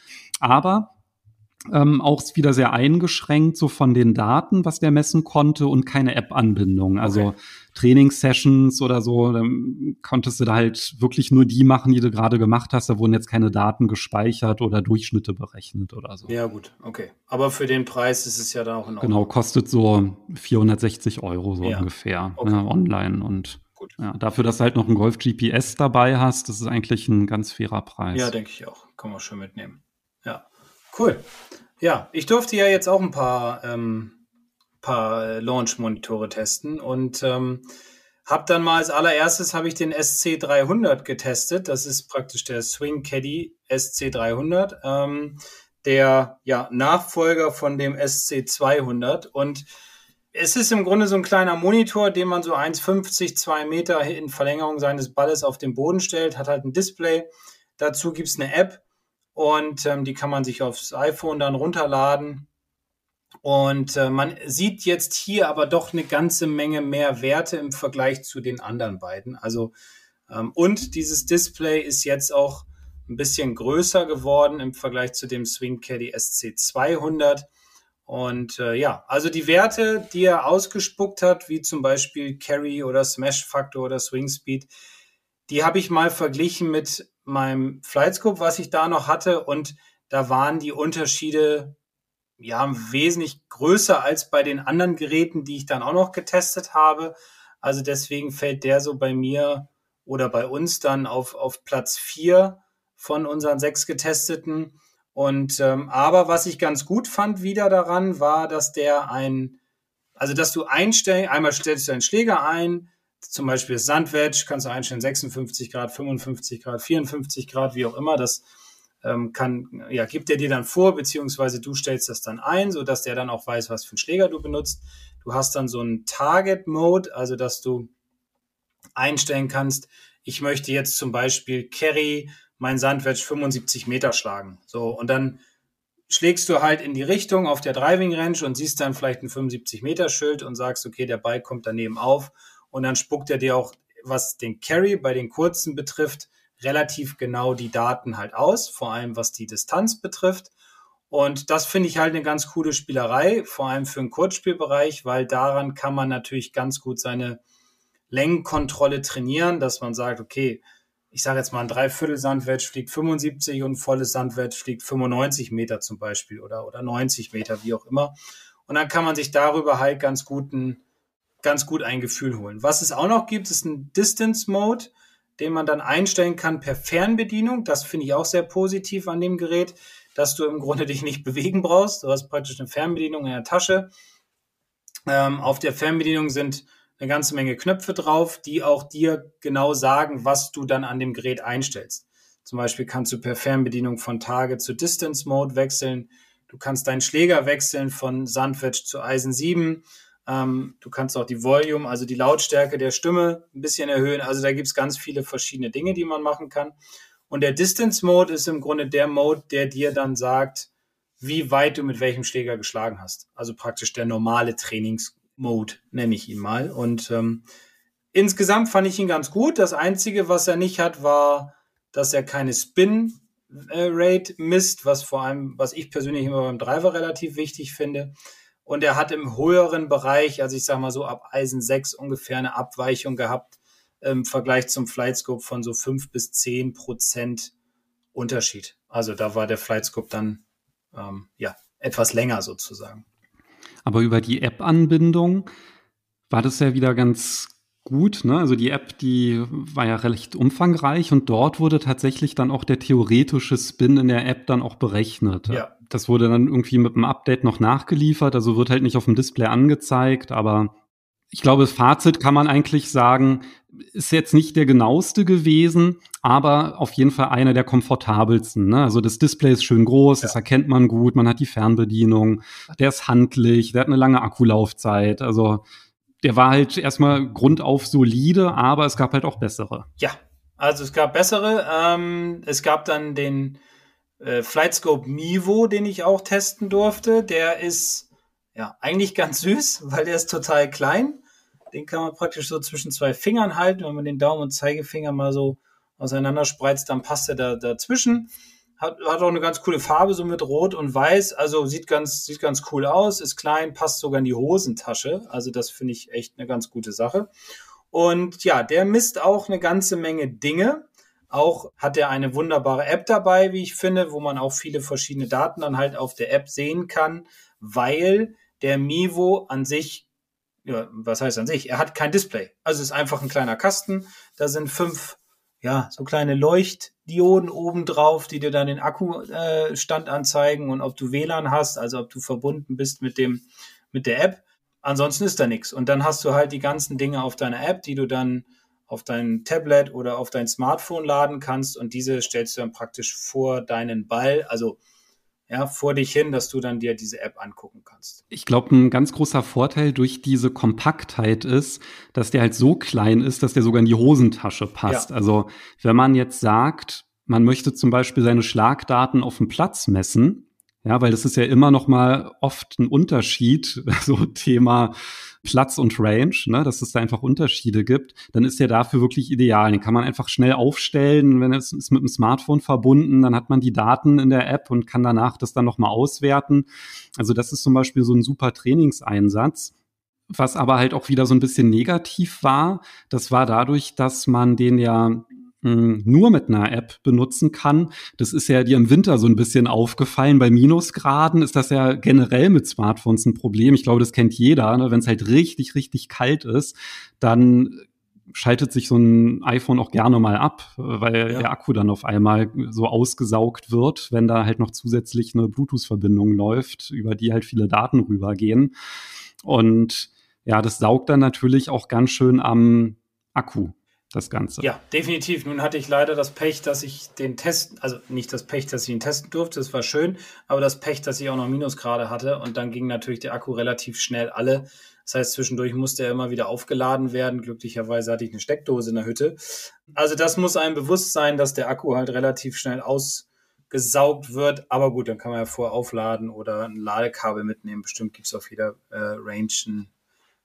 [SPEAKER 2] aber ähm, auch wieder sehr eingeschränkt so von den Daten, was der messen konnte und keine App-Anbindung. Also okay. Trainingssessions oder so, dann konntest du da halt wirklich nur die machen, die du gerade gemacht hast. Da wurden jetzt keine Daten gespeichert oder Durchschnitte berechnet oder so.
[SPEAKER 3] Ja, gut, okay. Aber für den Preis ist es ja da auch in
[SPEAKER 2] Ordnung. Genau, kostet so 460 Euro so ja. ungefähr okay. ne, online und Gut. Ja, dafür, dass du halt noch ein Golf GPS dabei hast, das ist eigentlich ein ganz fairer Preis.
[SPEAKER 3] Ja, denke ich auch. Kann man schon mitnehmen. Ja, cool. Ja, ich durfte ja jetzt auch ein paar ähm, paar Launch-Monitore testen und ähm, habe dann mal als allererstes habe ich den SC300 getestet. Das ist praktisch der Swing Caddy SC300, ähm, der ja Nachfolger von dem SC200 und es ist im Grunde so ein kleiner Monitor, den man so 1,50, 2 Meter in Verlängerung seines Balles auf den Boden stellt, hat halt ein Display. Dazu gibt es eine App und ähm, die kann man sich aufs iPhone dann runterladen und äh, man sieht jetzt hier aber doch eine ganze Menge mehr Werte im Vergleich zu den anderen beiden. Also Ähm, und dieses Display ist jetzt auch ein bisschen größer geworden im Vergleich zu dem Swing Caddy SC200. Und äh, ja, also die Werte, die er ausgespuckt hat, wie zum Beispiel Carry oder Smash Faktor oder Swing Speed, die habe ich mal verglichen mit meinem Flightscope, was ich da noch hatte. Und da waren die Unterschiede ja wesentlich größer als bei den anderen Geräten, die ich dann auch noch getestet habe. Also deswegen fällt der so bei mir oder bei uns dann auf, auf Platz vier von unseren sechs getesteten. Und ähm, aber was ich ganz gut fand wieder daran, war, dass der ein, also dass du einstellst, einmal stellst du deinen Schläger ein, zum Beispiel das Sandwedge, kannst du einstellen 56 Grad, 55 Grad, 54 Grad, wie auch immer. Das ähm, kann, ja, gibt er dir dann vor, beziehungsweise du stellst das dann ein, so dass der dann auch weiß, was für einen Schläger du benutzt. Du hast dann so einen Target Mode, also dass du einstellen kannst, ich möchte jetzt zum Beispiel Carry mein Sandwedge 75 Meter schlagen. So, und dann schlägst du halt in die Richtung auf der Driving Range und siehst dann vielleicht ein 75 Meter Schild und sagst, okay, der Ball kommt daneben auf und dann spuckt er dir auch, was den Carry bei den kurzen betrifft, relativ genau die Daten halt aus, vor allem was die Distanz betrifft. Und das finde ich halt eine ganz coole Spielerei, vor allem für den Kurzspielbereich, weil daran kann man natürlich ganz gut seine Längenkontrolle trainieren, dass man sagt, okay, ich sage jetzt mal, ein Dreiviertel Sandwedge fliegt 75 und ein volles Sandwedge fliegt 95 Meter zum Beispiel oder, oder 90 Meter, wie auch immer. Und dann kann man sich darüber halt ganz gut ein, ganz gut ein Gefühl holen. Was es auch noch gibt, ist ein Distance Mode, den man dann einstellen kann per Fernbedienung. Das finde ich auch sehr positiv an dem Gerät, dass du im Grunde dich nicht bewegen brauchst. Du hast praktisch eine Fernbedienung in der Tasche. Ähm, auf der Fernbedienung sind eine ganze Menge Knöpfe drauf, die auch dir genau sagen, was du dann an dem Gerät einstellst. Zum Beispiel kannst du per Fernbedienung von Target zu Distance Mode wechseln. Du kannst deinen Schläger wechseln von Sandwedge zu Eisen 7. Ähm, du kannst auch die Volume, also die Lautstärke der Stimme ein bisschen erhöhen. Also da gibt es ganz viele verschiedene Dinge, die man machen kann. Und der Distance Mode ist im Grunde der Mode, der dir dann sagt, wie weit du mit welchem Schläger geschlagen hast. Also praktisch der normale Trainings Mode, nenne ich ihn mal. Und ähm, insgesamt fand ich ihn ganz gut. Das Einzige, was er nicht hat, war, dass er keine Spin äh, Rate misst, was vor allem, was ich persönlich immer beim Driver relativ wichtig finde. Und er hat im höheren Bereich, also ich sage mal so ab Eisen 6 ungefähr eine Abweichung gehabt im Vergleich zum Flightscope von so 5 bis 10 Prozent Unterschied. Also da war der Flightscope dann ähm, ja etwas länger sozusagen.
[SPEAKER 2] Aber über die App-Anbindung war das ja wieder ganz gut. Ne? Also die App, die war ja recht umfangreich und dort wurde tatsächlich dann auch der theoretische Spin in der App dann auch berechnet. Ja. Das wurde dann irgendwie mit einem Update noch nachgeliefert, also wird halt nicht auf dem Display angezeigt, aber ich glaube, das Fazit kann man eigentlich sagen, ist jetzt nicht der genaueste gewesen, aber auf jeden Fall einer der komfortabelsten. Ne? Also das Display ist schön groß, ja. das erkennt man gut, man hat die Fernbedienung, der ist handlich, der hat eine lange Akkulaufzeit. Also der war halt erstmal grundauf solide, aber es gab halt auch bessere.
[SPEAKER 3] Ja, also es gab bessere. Ähm, es gab dann den äh, Flightscope Mivo, den ich auch testen durfte. Der ist ja eigentlich ganz süß, weil der ist total klein den kann man praktisch so zwischen zwei Fingern halten. Wenn man den Daumen und Zeigefinger mal so auseinander spreizt, dann passt er da dazwischen. Hat, hat auch eine ganz coole Farbe, so mit Rot und Weiß. Also sieht ganz, sieht ganz cool aus, ist klein, passt sogar in die Hosentasche. Also das finde ich echt eine ganz gute Sache. Und ja, der misst auch eine ganze Menge Dinge. Auch hat er eine wunderbare App dabei, wie ich finde, wo man auch viele verschiedene Daten dann halt auf der App sehen kann, weil der Mivo an sich ja, was heißt an sich? Er hat kein Display. Also ist einfach ein kleiner Kasten. Da sind fünf, ja, so kleine Leuchtdioden oben drauf, die dir dann den Akkustand äh, anzeigen und ob du WLAN hast, also ob du verbunden bist mit dem, mit der App. Ansonsten ist da nichts. Und dann hast du halt die ganzen Dinge auf deiner App, die du dann auf dein Tablet oder auf dein Smartphone laden kannst und diese stellst du dann praktisch vor deinen Ball. Also ja, vor dich hin, dass du dann dir diese App angucken kannst.
[SPEAKER 2] Ich glaube, ein ganz großer Vorteil durch diese Kompaktheit ist, dass der halt so klein ist, dass der sogar in die Hosentasche passt. Ja. Also wenn man jetzt sagt, man möchte zum Beispiel seine Schlagdaten auf dem Platz messen, Ja, weil das ist ja immer noch mal oft ein Unterschied, so Thema Platz und Range, ne, dass es da einfach Unterschiede gibt, dann ist der dafür wirklich ideal. Den kann man einfach schnell aufstellen, wenn es ist mit dem Smartphone verbunden, dann hat man die Daten in der App und kann danach das dann nochmal auswerten. Also das ist zum Beispiel so ein super Trainingseinsatz. Was aber halt auch wieder so ein bisschen negativ war, das war dadurch, dass man den ja nur mit einer App benutzen kann. Das ist ja dir im Winter so ein bisschen aufgefallen. Bei Minusgraden ist das ja generell mit Smartphones ein Problem. Ich glaube, das kennt jeder. Ne? Wenn es halt richtig, richtig kalt ist, dann schaltet sich so ein iPhone auch gerne mal ab, weil ja. der Akku dann auf einmal so ausgesaugt wird, wenn da halt noch zusätzlich eine Bluetooth-Verbindung läuft, über die halt viele Daten rübergehen. Und ja, das saugt dann natürlich auch ganz schön am Akku das Ganze.
[SPEAKER 3] Ja, definitiv. Nun hatte ich leider das Pech, dass ich den Test, also nicht das Pech, dass ich ihn testen durfte, das war schön, aber das Pech, dass ich auch noch Minusgrade hatte und dann ging natürlich der Akku relativ schnell alle. Das heißt, zwischendurch musste er immer wieder aufgeladen werden. Glücklicherweise hatte ich eine Steckdose in der Hütte. Also das muss einem bewusst sein, dass der Akku halt relativ schnell ausgesaugt wird. Aber gut, dann kann man ja vorher aufladen oder ein Ladekabel mitnehmen. Bestimmt gibt es auf jeder äh, Range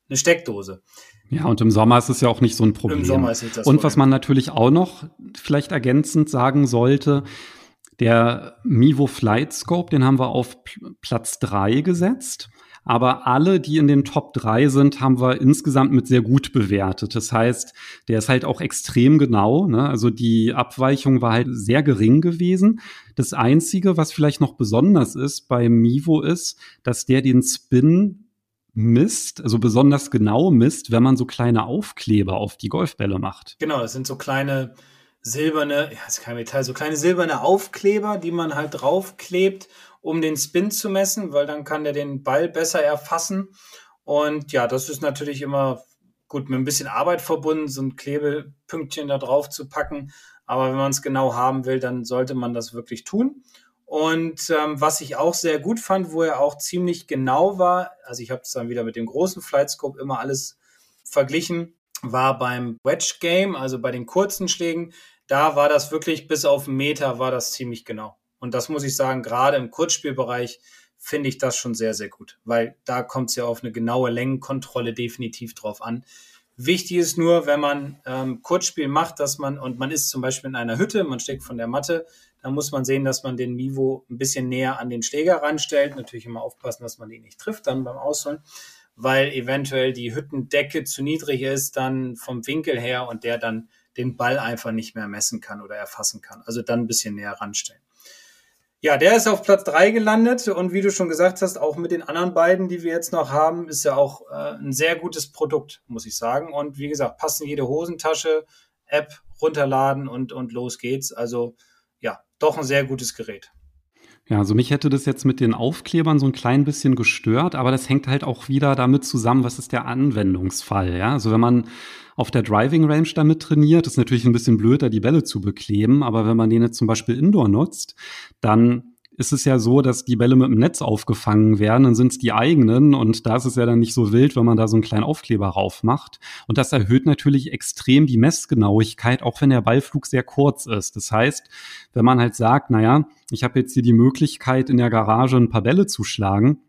[SPEAKER 3] eine Steckdose.
[SPEAKER 2] Ja, und im Sommer ist es ja auch nicht so ein Problem. Im Sommer ist nicht das Und was man natürlich auch noch vielleicht ergänzend sagen sollte, der Mivo Flight Scope, den haben wir auf Platz drei gesetzt. Aber alle, die in den Top drei sind, haben wir insgesamt mit sehr gut bewertet. Das heißt, der ist halt auch extrem genau. Ne? Also die Abweichung war halt sehr gering gewesen. Das Einzige, was vielleicht noch besonders ist bei Mivo, ist, dass der den Spin misst, also besonders genau misst, wenn man so kleine Aufkleber auf die Golfbälle macht.
[SPEAKER 3] Genau, das sind so kleine silberne, ja, ist kein Metall, so kleine silberne Aufkleber, die man halt draufklebt, um den Spin zu messen, weil dann kann der den Ball besser erfassen. Und ja, das ist natürlich immer gut mit ein bisschen Arbeit verbunden, so ein Klebepünktchen da drauf zu packen. Aber wenn man es genau haben will, dann sollte man das wirklich tun. Und ähm, was ich auch sehr gut fand, wo er auch ziemlich genau war, also ich habe es dann wieder mit dem großen Flightscope immer alles verglichen, war beim Wedge Game, also bei den kurzen Schlägen, da war das wirklich bis auf einen Meter war das ziemlich genau. Und das muss ich sagen, gerade im Kurzspielbereich finde ich das schon sehr, sehr gut, weil da kommt es ja auf eine genaue Längenkontrolle definitiv drauf an. Wichtig ist nur, wenn man ähm, Kurzspiel macht, dass man, und man ist zum Beispiel in einer Hütte, man steckt von der Matte, dann muss man sehen, dass man den Mivo ein bisschen näher an den Schläger ranstellt. Natürlich immer aufpassen, dass man ihn nicht trifft dann beim Ausholen, weil eventuell die Hüttendecke zu niedrig ist, dann vom Winkel her und der dann den Ball einfach nicht mehr messen kann oder erfassen kann. Also dann ein bisschen näher ranstellen. Ja, der ist auf Platz drei gelandet und wie du schon gesagt hast, auch mit den anderen beiden, die wir jetzt noch haben, ist ja auch äh, ein sehr gutes Produkt, muss ich sagen. Und wie gesagt, passen jede Hosentasche, App runterladen und, und los geht's. Also doch ein sehr gutes Gerät.
[SPEAKER 2] Ja, also mich hätte das jetzt mit den Aufklebern so ein klein bisschen gestört, aber das hängt halt auch wieder damit zusammen, was ist der Anwendungsfall, ja? Also wenn man auf der Driving Range damit trainiert, ist natürlich ein bisschen blöd, da die Bälle zu bekleben, aber wenn man den jetzt zum Beispiel Indoor nutzt, dann ist es ja so, dass die Bälle mit dem Netz aufgefangen werden, dann sind es die eigenen und da ist es ja dann nicht so wild, wenn man da so einen kleinen Aufkleber rauf macht. Und das erhöht natürlich extrem die Messgenauigkeit, auch wenn der Ballflug sehr kurz ist. Das heißt, wenn man halt sagt, naja, ich habe jetzt hier die Möglichkeit, in der Garage ein paar Bälle zu schlagen,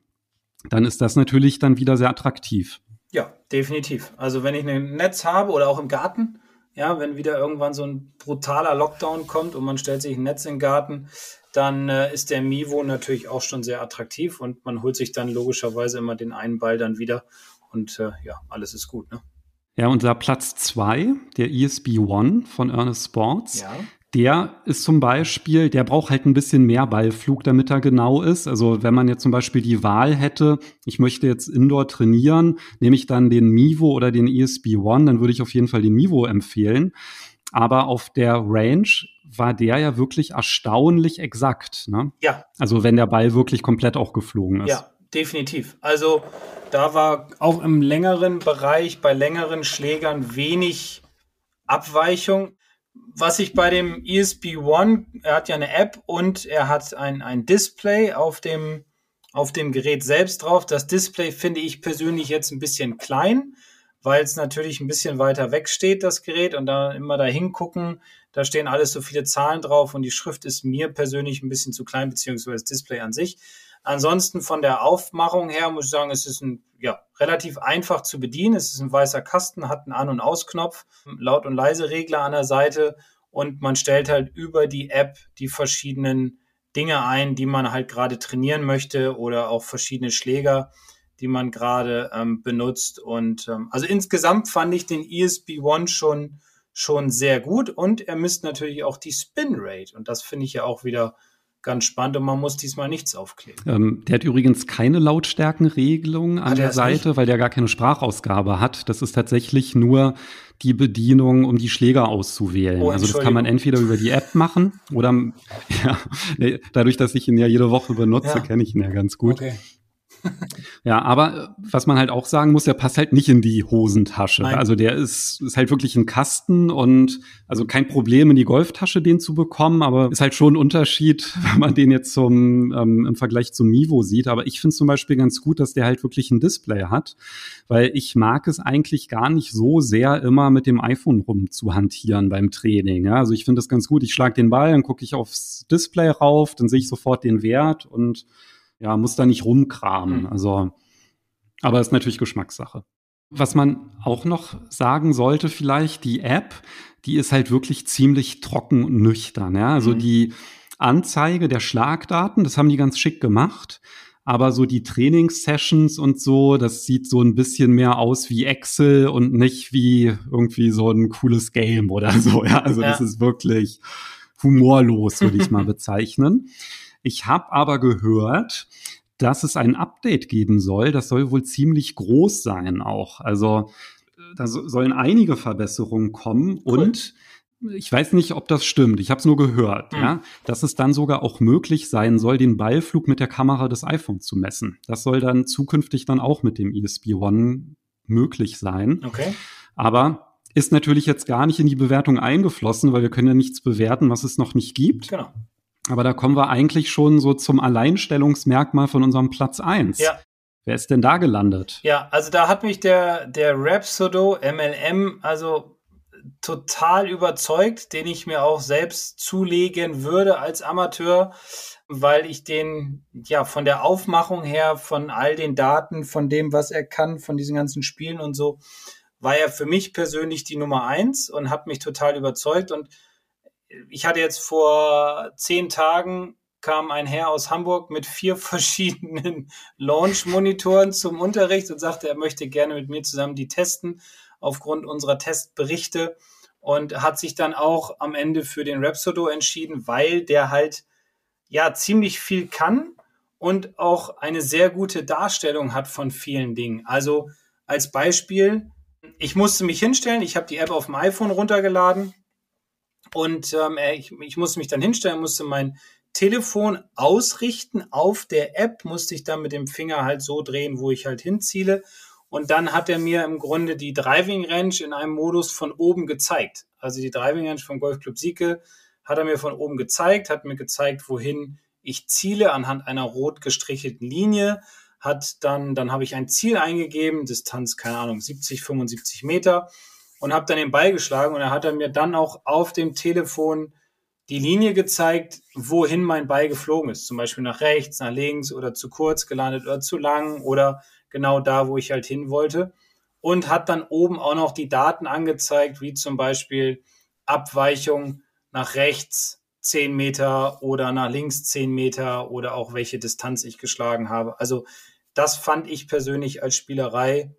[SPEAKER 2] dann ist das natürlich dann wieder sehr attraktiv.
[SPEAKER 3] Ja, definitiv. Also wenn ich ein Netz habe oder auch im Garten, ja, wenn wieder irgendwann so ein brutaler Lockdown kommt und man stellt sich ein Netz in den Garten, dann äh, ist der Mivo natürlich auch schon sehr attraktiv und man holt sich dann logischerweise immer den einen Ball dann wieder und äh, ja, alles ist gut. Ne?
[SPEAKER 2] Ja, unser Platz zwei, der ESB One von Ernest Sports, ja. der ist zum Beispiel, der braucht halt ein bisschen mehr Ballflug, damit er genau ist. Also wenn man jetzt zum Beispiel die Wahl hätte, ich möchte jetzt Indoor trainieren, nehme ich dann den Mivo oder den ESB One, dann würde ich auf jeden Fall den Mivo empfehlen. Aber auf der Range war der ja wirklich erstaunlich exakt. Ne?
[SPEAKER 3] Ja.
[SPEAKER 2] Also wenn der Ball wirklich komplett auch geflogen ist.
[SPEAKER 3] Ja, definitiv. Also da war auch im längeren Bereich bei längeren Schlägern wenig Abweichung. Was ich bei dem ESP One, er hat ja eine App und er hat ein, ein Display auf dem, auf dem Gerät selbst drauf. Das Display finde ich persönlich jetzt ein bisschen klein, weil es natürlich ein bisschen weiter weg steht, das Gerät, und da immer da hingucken, Da stehen alles so viele Zahlen drauf und die Schrift ist mir persönlich ein bisschen zu klein, beziehungsweise das Display an sich. Ansonsten von der Aufmachung her muss ich sagen, es ist ein, ja, relativ einfach zu bedienen. Es ist ein weißer Kasten, hat einen An- und Ausknopf, Laut- und Leise-Regler an der Seite und man stellt halt über die App die verschiedenen Dinge ein, die man halt gerade trainieren möchte oder auch verschiedene Schläger, die man gerade ähm, benutzt. Und ähm, also insgesamt fand ich den ESB One schon, schon sehr gut und er misst natürlich auch die Spin Rate und das finde ich ja auch wieder ganz spannend und man muss diesmal nichts aufkleben.
[SPEAKER 2] Ähm, der hat übrigens keine Lautstärkenregelung an der Seite, nicht? weil der gar keine Sprachausgabe hat. Das ist tatsächlich nur die Bedienung, um die Schläger auszuwählen. Oh, also das kann man entweder über die App machen oder ja, dadurch, dass ich ihn ja jede Woche benutze, ja. kenne ich ihn ja ganz gut. Okay ja, aber äh, was man halt auch sagen muss, der passt halt nicht in die Hosentasche. Nein. Also der ist, ist halt wirklich ein Kasten und also kein Problem in die Golftasche den zu bekommen, aber ist halt schon ein Unterschied, wenn man den jetzt zum, ähm, im Vergleich zum Mivo sieht. Aber ich finde zum Beispiel ganz gut, dass der halt wirklich ein Display hat, weil ich mag es eigentlich gar nicht so sehr immer mit dem iPhone rum zu hantieren beim Training. Ja? Also ich finde das ganz gut. Ich schlage den Ball, dann gucke ich aufs Display rauf, dann sehe ich sofort den Wert und ja, muss da nicht rumkramen. Mhm. Also, aber ist natürlich Geschmackssache. Was man auch noch sagen sollte, vielleicht, die App, die ist halt wirklich ziemlich trocken und nüchtern. Ja? Also mhm. die Anzeige der Schlagdaten, das haben die ganz schick gemacht. Aber so die Trainingssessions und so, das sieht so ein bisschen mehr aus wie Excel und nicht wie irgendwie so ein cooles Game oder so. Ja, also ja. das ist wirklich humorlos, würde ich mal bezeichnen. Ich habe aber gehört, dass es ein Update geben soll. Das soll wohl ziemlich groß sein auch. Also da sollen einige Verbesserungen kommen cool. und ich weiß nicht, ob das stimmt. Ich habe es nur gehört, mhm. ja, dass es dann sogar auch möglich sein soll, den Ballflug mit der Kamera des iPhones zu messen. Das soll dann zukünftig dann auch mit dem ESP One möglich sein.
[SPEAKER 3] Okay.
[SPEAKER 2] Aber ist natürlich jetzt gar nicht in die Bewertung eingeflossen, weil wir können ja nichts bewerten, was es noch nicht gibt.
[SPEAKER 3] Genau.
[SPEAKER 2] Aber da kommen wir eigentlich schon so zum Alleinstellungsmerkmal von unserem Platz eins.
[SPEAKER 3] Ja.
[SPEAKER 2] Wer ist denn da gelandet?
[SPEAKER 3] Ja, also da hat mich der, der Rhapsodo MLM also total überzeugt, den ich mir auch selbst zulegen würde als Amateur, weil ich den ja von der Aufmachung her, von all den Daten, von dem, was er kann, von diesen ganzen Spielen und so, war er für mich persönlich die Nummer eins und hat mich total überzeugt und ich hatte jetzt vor zehn Tagen kam ein Herr aus Hamburg mit vier verschiedenen Launch-Monitoren zum Unterricht und sagte, er möchte gerne mit mir zusammen die testen aufgrund unserer Testberichte und hat sich dann auch am Ende für den Rhapsodo entschieden, weil der halt ja ziemlich viel kann und auch eine sehr gute Darstellung hat von vielen Dingen. Also als Beispiel, ich musste mich hinstellen, ich habe die App auf dem iPhone runtergeladen, und ähm, ich, ich musste mich dann hinstellen, musste mein Telefon ausrichten auf der App, musste ich dann mit dem Finger halt so drehen, wo ich halt hinziele. Und dann hat er mir im Grunde die Driving Range in einem Modus von oben gezeigt. Also die Driving Range vom Golf Club Sieke hat er mir von oben gezeigt, hat mir gezeigt, wohin ich ziele anhand einer rot gestrichelten Linie. Hat dann, dann habe ich ein Ziel eingegeben, Distanz, keine Ahnung, 70, 75 Meter und habe dann den Ball geschlagen und er hat mir dann auch auf dem Telefon die Linie gezeigt, wohin mein Ball geflogen ist. Zum Beispiel nach rechts, nach links oder zu kurz gelandet oder zu lang oder genau da, wo ich halt hin wollte. Und hat dann oben auch noch die Daten angezeigt, wie zum Beispiel Abweichung nach rechts 10 Meter oder nach links 10 Meter oder auch welche Distanz ich geschlagen habe. Also das fand ich persönlich als Spielerei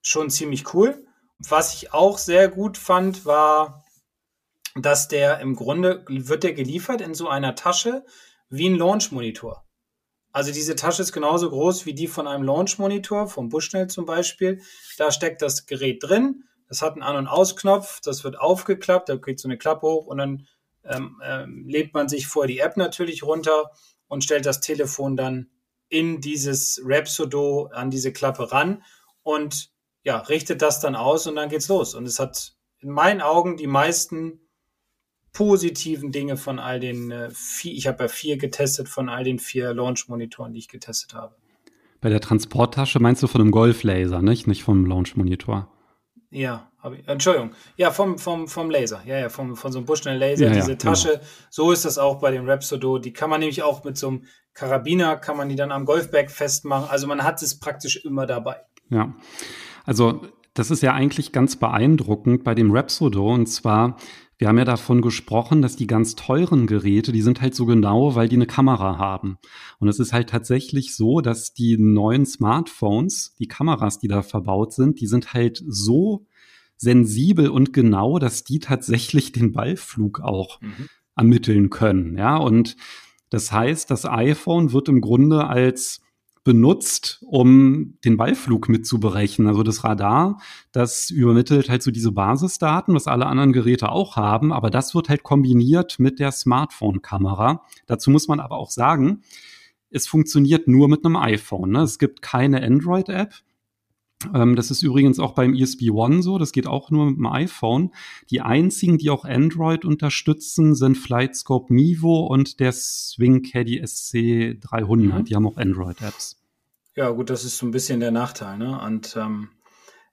[SPEAKER 3] schon ziemlich cool. Was ich auch sehr gut fand, war, dass der im Grunde wird der geliefert in so einer Tasche wie ein Launch-Monitor. Also diese Tasche ist genauso groß wie die von einem Launch-Monitor, vom Bushnell zum Beispiel. Da steckt das Gerät drin, das hat einen An- und Ausknopf, das wird aufgeklappt, da geht so eine Klappe hoch und dann ähm, ähm, lädt man sich vor die App natürlich runter und stellt das Telefon dann in dieses Rhapsodo an diese Klappe ran und ja, richtet das dann aus und dann geht's los. Und es hat in meinen Augen die meisten positiven Dinge von all den äh, vier, ich habe ja vier getestet von all den vier Launch-Monitoren, die ich getestet habe.
[SPEAKER 2] Bei der Transporttasche meinst du von einem Golflaser, nicht? Nicht vom Launch-Monitor?
[SPEAKER 3] Ja, ich, Entschuldigung. Ja, vom, vom, vom Laser. Ja, ja, vom, von so einem Bushnell Laser,
[SPEAKER 2] Ja, ja,
[SPEAKER 3] diese Tasche.
[SPEAKER 2] genau.
[SPEAKER 3] So ist das auch bei dem Rhapsodo. Die kann man nämlich auch mit so einem Karabiner, kann man die dann am Golfbag festmachen. Also man hat es praktisch immer dabei.
[SPEAKER 2] Ja, also das ist ja eigentlich ganz beeindruckend bei dem Rhapsodo. Und zwar, wir haben ja davon gesprochen, dass die ganz teuren Geräte, die sind halt so genau, weil die eine Kamera haben. Und es ist halt tatsächlich so, dass die neuen Smartphones, die Kameras, die da verbaut sind, die sind halt so sensibel und genau, dass die tatsächlich den Ballflug auch
[SPEAKER 3] Mhm.
[SPEAKER 2] ermitteln können. Ja, und das heißt, das iPhone wird im Grunde als benutzt, um den Ballflug mitzuberechnen. Also das Radar, das übermittelt halt so diese Basisdaten, was alle anderen Geräte auch haben, aber das wird halt kombiniert mit der Smartphone-Kamera. Dazu muss man aber auch sagen, es funktioniert nur mit einem iPhone. Ne? Es gibt keine Android-App. Ähm, das ist übrigens auch beim ESP One so, das geht auch nur mit dem iPhone. Die einzigen, die auch Android unterstützen, sind Flightscope Mivo und der Swing Caddy SC 300.
[SPEAKER 3] Mhm.
[SPEAKER 2] Die haben auch Android-Apps.
[SPEAKER 3] Ja, gut, das ist so ein bisschen der Nachteil. Ne? Und ähm,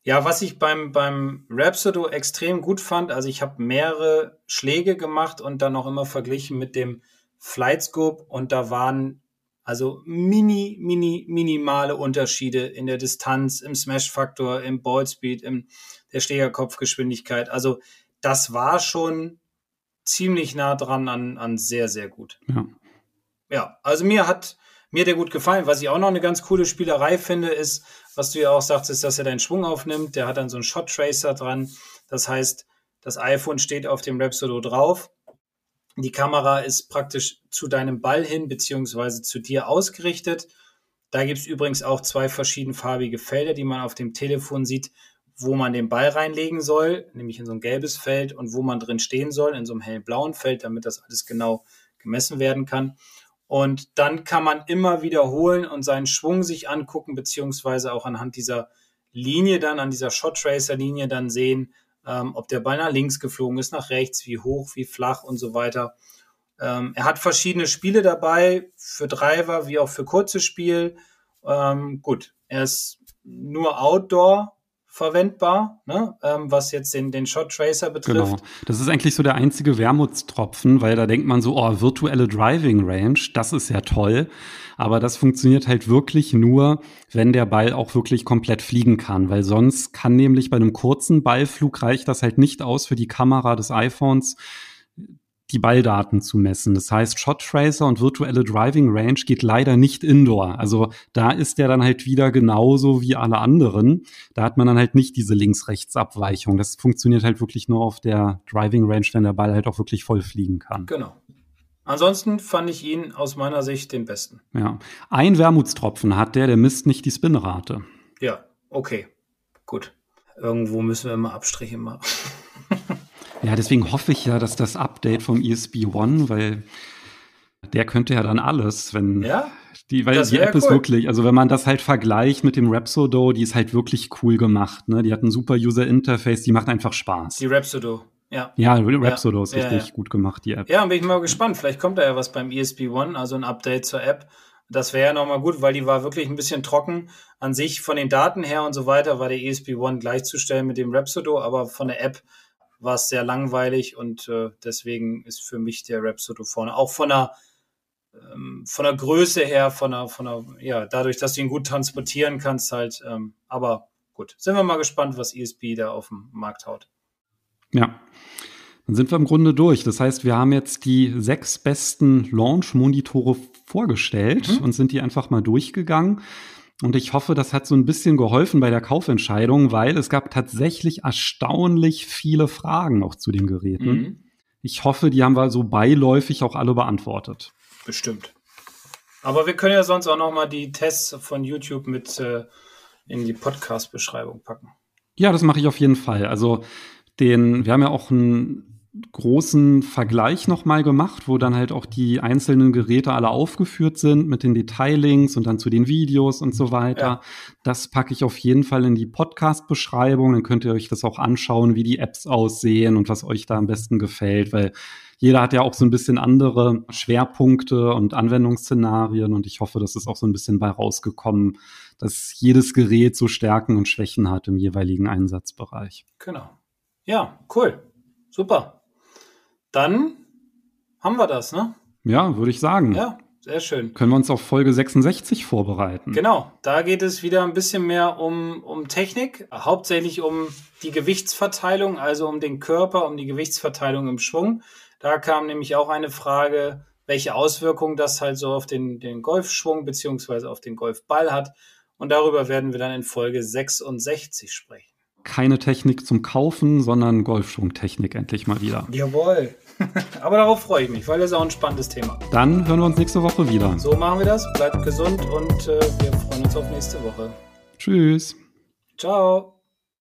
[SPEAKER 3] ja, was ich beim, beim Rhapsodo extrem gut fand, also ich habe mehrere Schläge gemacht und dann auch immer verglichen mit dem Flightscope und da waren also mini, mini, minimale Unterschiede in der Distanz, im Smash-Faktor, im Ballspeed, in der Schlägerkopfgeschwindigkeit. Also das war schon ziemlich nah dran an, an sehr, sehr gut.
[SPEAKER 2] Ja.
[SPEAKER 3] Ja, also mir hat mir hat der gut gefallen. Was ich auch noch eine ganz coole Spielerei finde, ist, was du ja auch sagtest, dass er deinen Schwung aufnimmt. Der hat dann so einen Shot Tracer dran. Das heißt, das iPhone steht auf dem Rhapsodo drauf. Die Kamera ist praktisch zu deinem Ball hin beziehungsweise zu dir ausgerichtet. Da gibt es übrigens auch zwei verschiedenfarbige Felder, die man auf dem Telefon sieht, wo man den Ball reinlegen soll, nämlich in so ein gelbes Feld und wo man drin stehen soll, in so einem hellblauen Feld, damit das alles genau gemessen werden kann. Und dann kann man immer wiederholen und seinen Schwung sich angucken, beziehungsweise auch anhand dieser Linie dann, an dieser Shot Tracer Linie dann sehen, ähm, ob der Ball nach links geflogen ist, nach rechts, wie hoch, wie flach und so weiter. Ähm, er hat verschiedene Spiele dabei, für Driver wie auch für kurzes Spiel. Ähm, gut, er ist nur Outdoor verwendbar, ne? ähm, was jetzt den, den Shot Tracer betrifft.
[SPEAKER 2] Genau. Das ist eigentlich so der einzige Wermutstropfen, weil da denkt man so, oh, virtuelle Driving Range, das ist ja toll. Aber das funktioniert halt wirklich nur, wenn der Ball auch wirklich komplett fliegen kann, weil sonst kann nämlich bei einem kurzen Ballflug reicht das halt nicht aus für die Kamera des iPhones die Balldaten zu messen. Das heißt, Shot Tracer und virtuelle Driving Range geht leider nicht indoor. Also da ist der dann halt wieder genauso wie alle anderen. Da hat man dann halt nicht diese Links-Rechts-Abweichung. Das funktioniert halt wirklich nur auf der Driving Range, wenn der Ball halt auch wirklich voll fliegen kann.
[SPEAKER 3] Genau. Ansonsten fand ich ihn aus meiner Sicht den besten.
[SPEAKER 2] Ja. Ein Wermutstropfen hat der, der misst nicht die Spinrate.
[SPEAKER 3] Ja, okay. Gut. Irgendwo müssen wir immer Abstriche machen.
[SPEAKER 2] Ja, deswegen hoffe ich ja, dass das Update vom ESP One, weil der könnte ja dann alles, wenn
[SPEAKER 3] Ja?
[SPEAKER 2] die, weil die App ist
[SPEAKER 3] cool.
[SPEAKER 2] wirklich, also wenn man das halt vergleicht mit dem Rhapsodo, die ist halt wirklich cool gemacht, ne? Die hat ein super User Interface, die macht einfach Spaß.
[SPEAKER 3] Die Rhapsodo. Ja.
[SPEAKER 2] ja, Rhapsodo ist
[SPEAKER 3] Ja,
[SPEAKER 2] richtig
[SPEAKER 3] ja.
[SPEAKER 2] gut gemacht, die App.
[SPEAKER 3] Ja, bin ich mal gespannt. Vielleicht kommt da ja was beim ESP One, also ein Update zur App. Das wäre ja nochmal gut, weil die war wirklich ein bisschen trocken. An sich von den Daten her und so weiter war der ESP One gleichzustellen mit dem Rhapsodo, aber von der App war es sehr langweilig und äh, deswegen ist für mich der Rhapsodo vorne. Auch von der, ähm, von der Größe her, von der, von der, ja, dadurch, dass du ihn gut transportieren kannst halt. Ähm, aber gut, sind wir mal gespannt, was ESP da auf dem Markt haut.
[SPEAKER 2] Ja. Dann sind wir im Grunde durch. Das heißt, wir haben jetzt die sechs besten Launch-Monitore vorgestellt
[SPEAKER 3] Mhm.
[SPEAKER 2] und sind die einfach mal durchgegangen. Und ich hoffe, das hat so ein bisschen geholfen bei der Kaufentscheidung, weil es gab tatsächlich erstaunlich viele Fragen auch zu den Geräten.
[SPEAKER 3] Mhm.
[SPEAKER 2] Ich hoffe, die haben wir so beiläufig auch alle beantwortet.
[SPEAKER 3] Bestimmt. Aber wir können ja sonst auch noch mal die Tests von YouTube mit äh, in die Podcast-Beschreibung packen.
[SPEAKER 2] Ja, das mache ich auf jeden Fall. Also den, wir haben ja auch einen großen Vergleich nochmal gemacht, wo dann halt auch die einzelnen Geräte alle aufgeführt sind mit den Detaillinks und dann zu den Videos und so weiter.
[SPEAKER 3] Ja.
[SPEAKER 2] Das packe ich auf jeden Fall in die Podcast-Beschreibung. Dann könnt ihr euch das auch anschauen, wie die Apps aussehen und was euch da am besten gefällt, weil jeder hat ja auch so ein bisschen andere Schwerpunkte und Anwendungsszenarien und ich hoffe, das ist auch so ein bisschen bei rausgekommen, dass jedes Gerät so Stärken und Schwächen hat im jeweiligen Einsatzbereich.
[SPEAKER 3] Genau. Ja, cool. Super. Dann haben wir das, ne?
[SPEAKER 2] Ja, würde ich sagen.
[SPEAKER 3] Ja, sehr schön.
[SPEAKER 2] Können wir uns auf Folge 66 vorbereiten?
[SPEAKER 3] Genau, da geht es wieder ein bisschen mehr um, um Technik, hauptsächlich um die Gewichtsverteilung, also um den Körper, um die Gewichtsverteilung im Schwung. Da kam nämlich auch eine Frage, welche Auswirkungen das halt so auf den, den Golfschwung beziehungsweise auf den Golfball hat. Und darüber werden wir dann in Folge 66 sprechen.
[SPEAKER 2] Keine Technik zum Kaufen, sondern Golfschwungtechnik endlich mal wieder.
[SPEAKER 3] Jawohl. Aber darauf freue ich mich, weil das ist auch ein spannendes Thema.
[SPEAKER 2] Dann hören wir uns nächste Woche wieder.
[SPEAKER 3] So machen wir das. Bleibt gesund und äh, wir freuen uns auf nächste Woche.
[SPEAKER 2] Tschüss.
[SPEAKER 3] Ciao.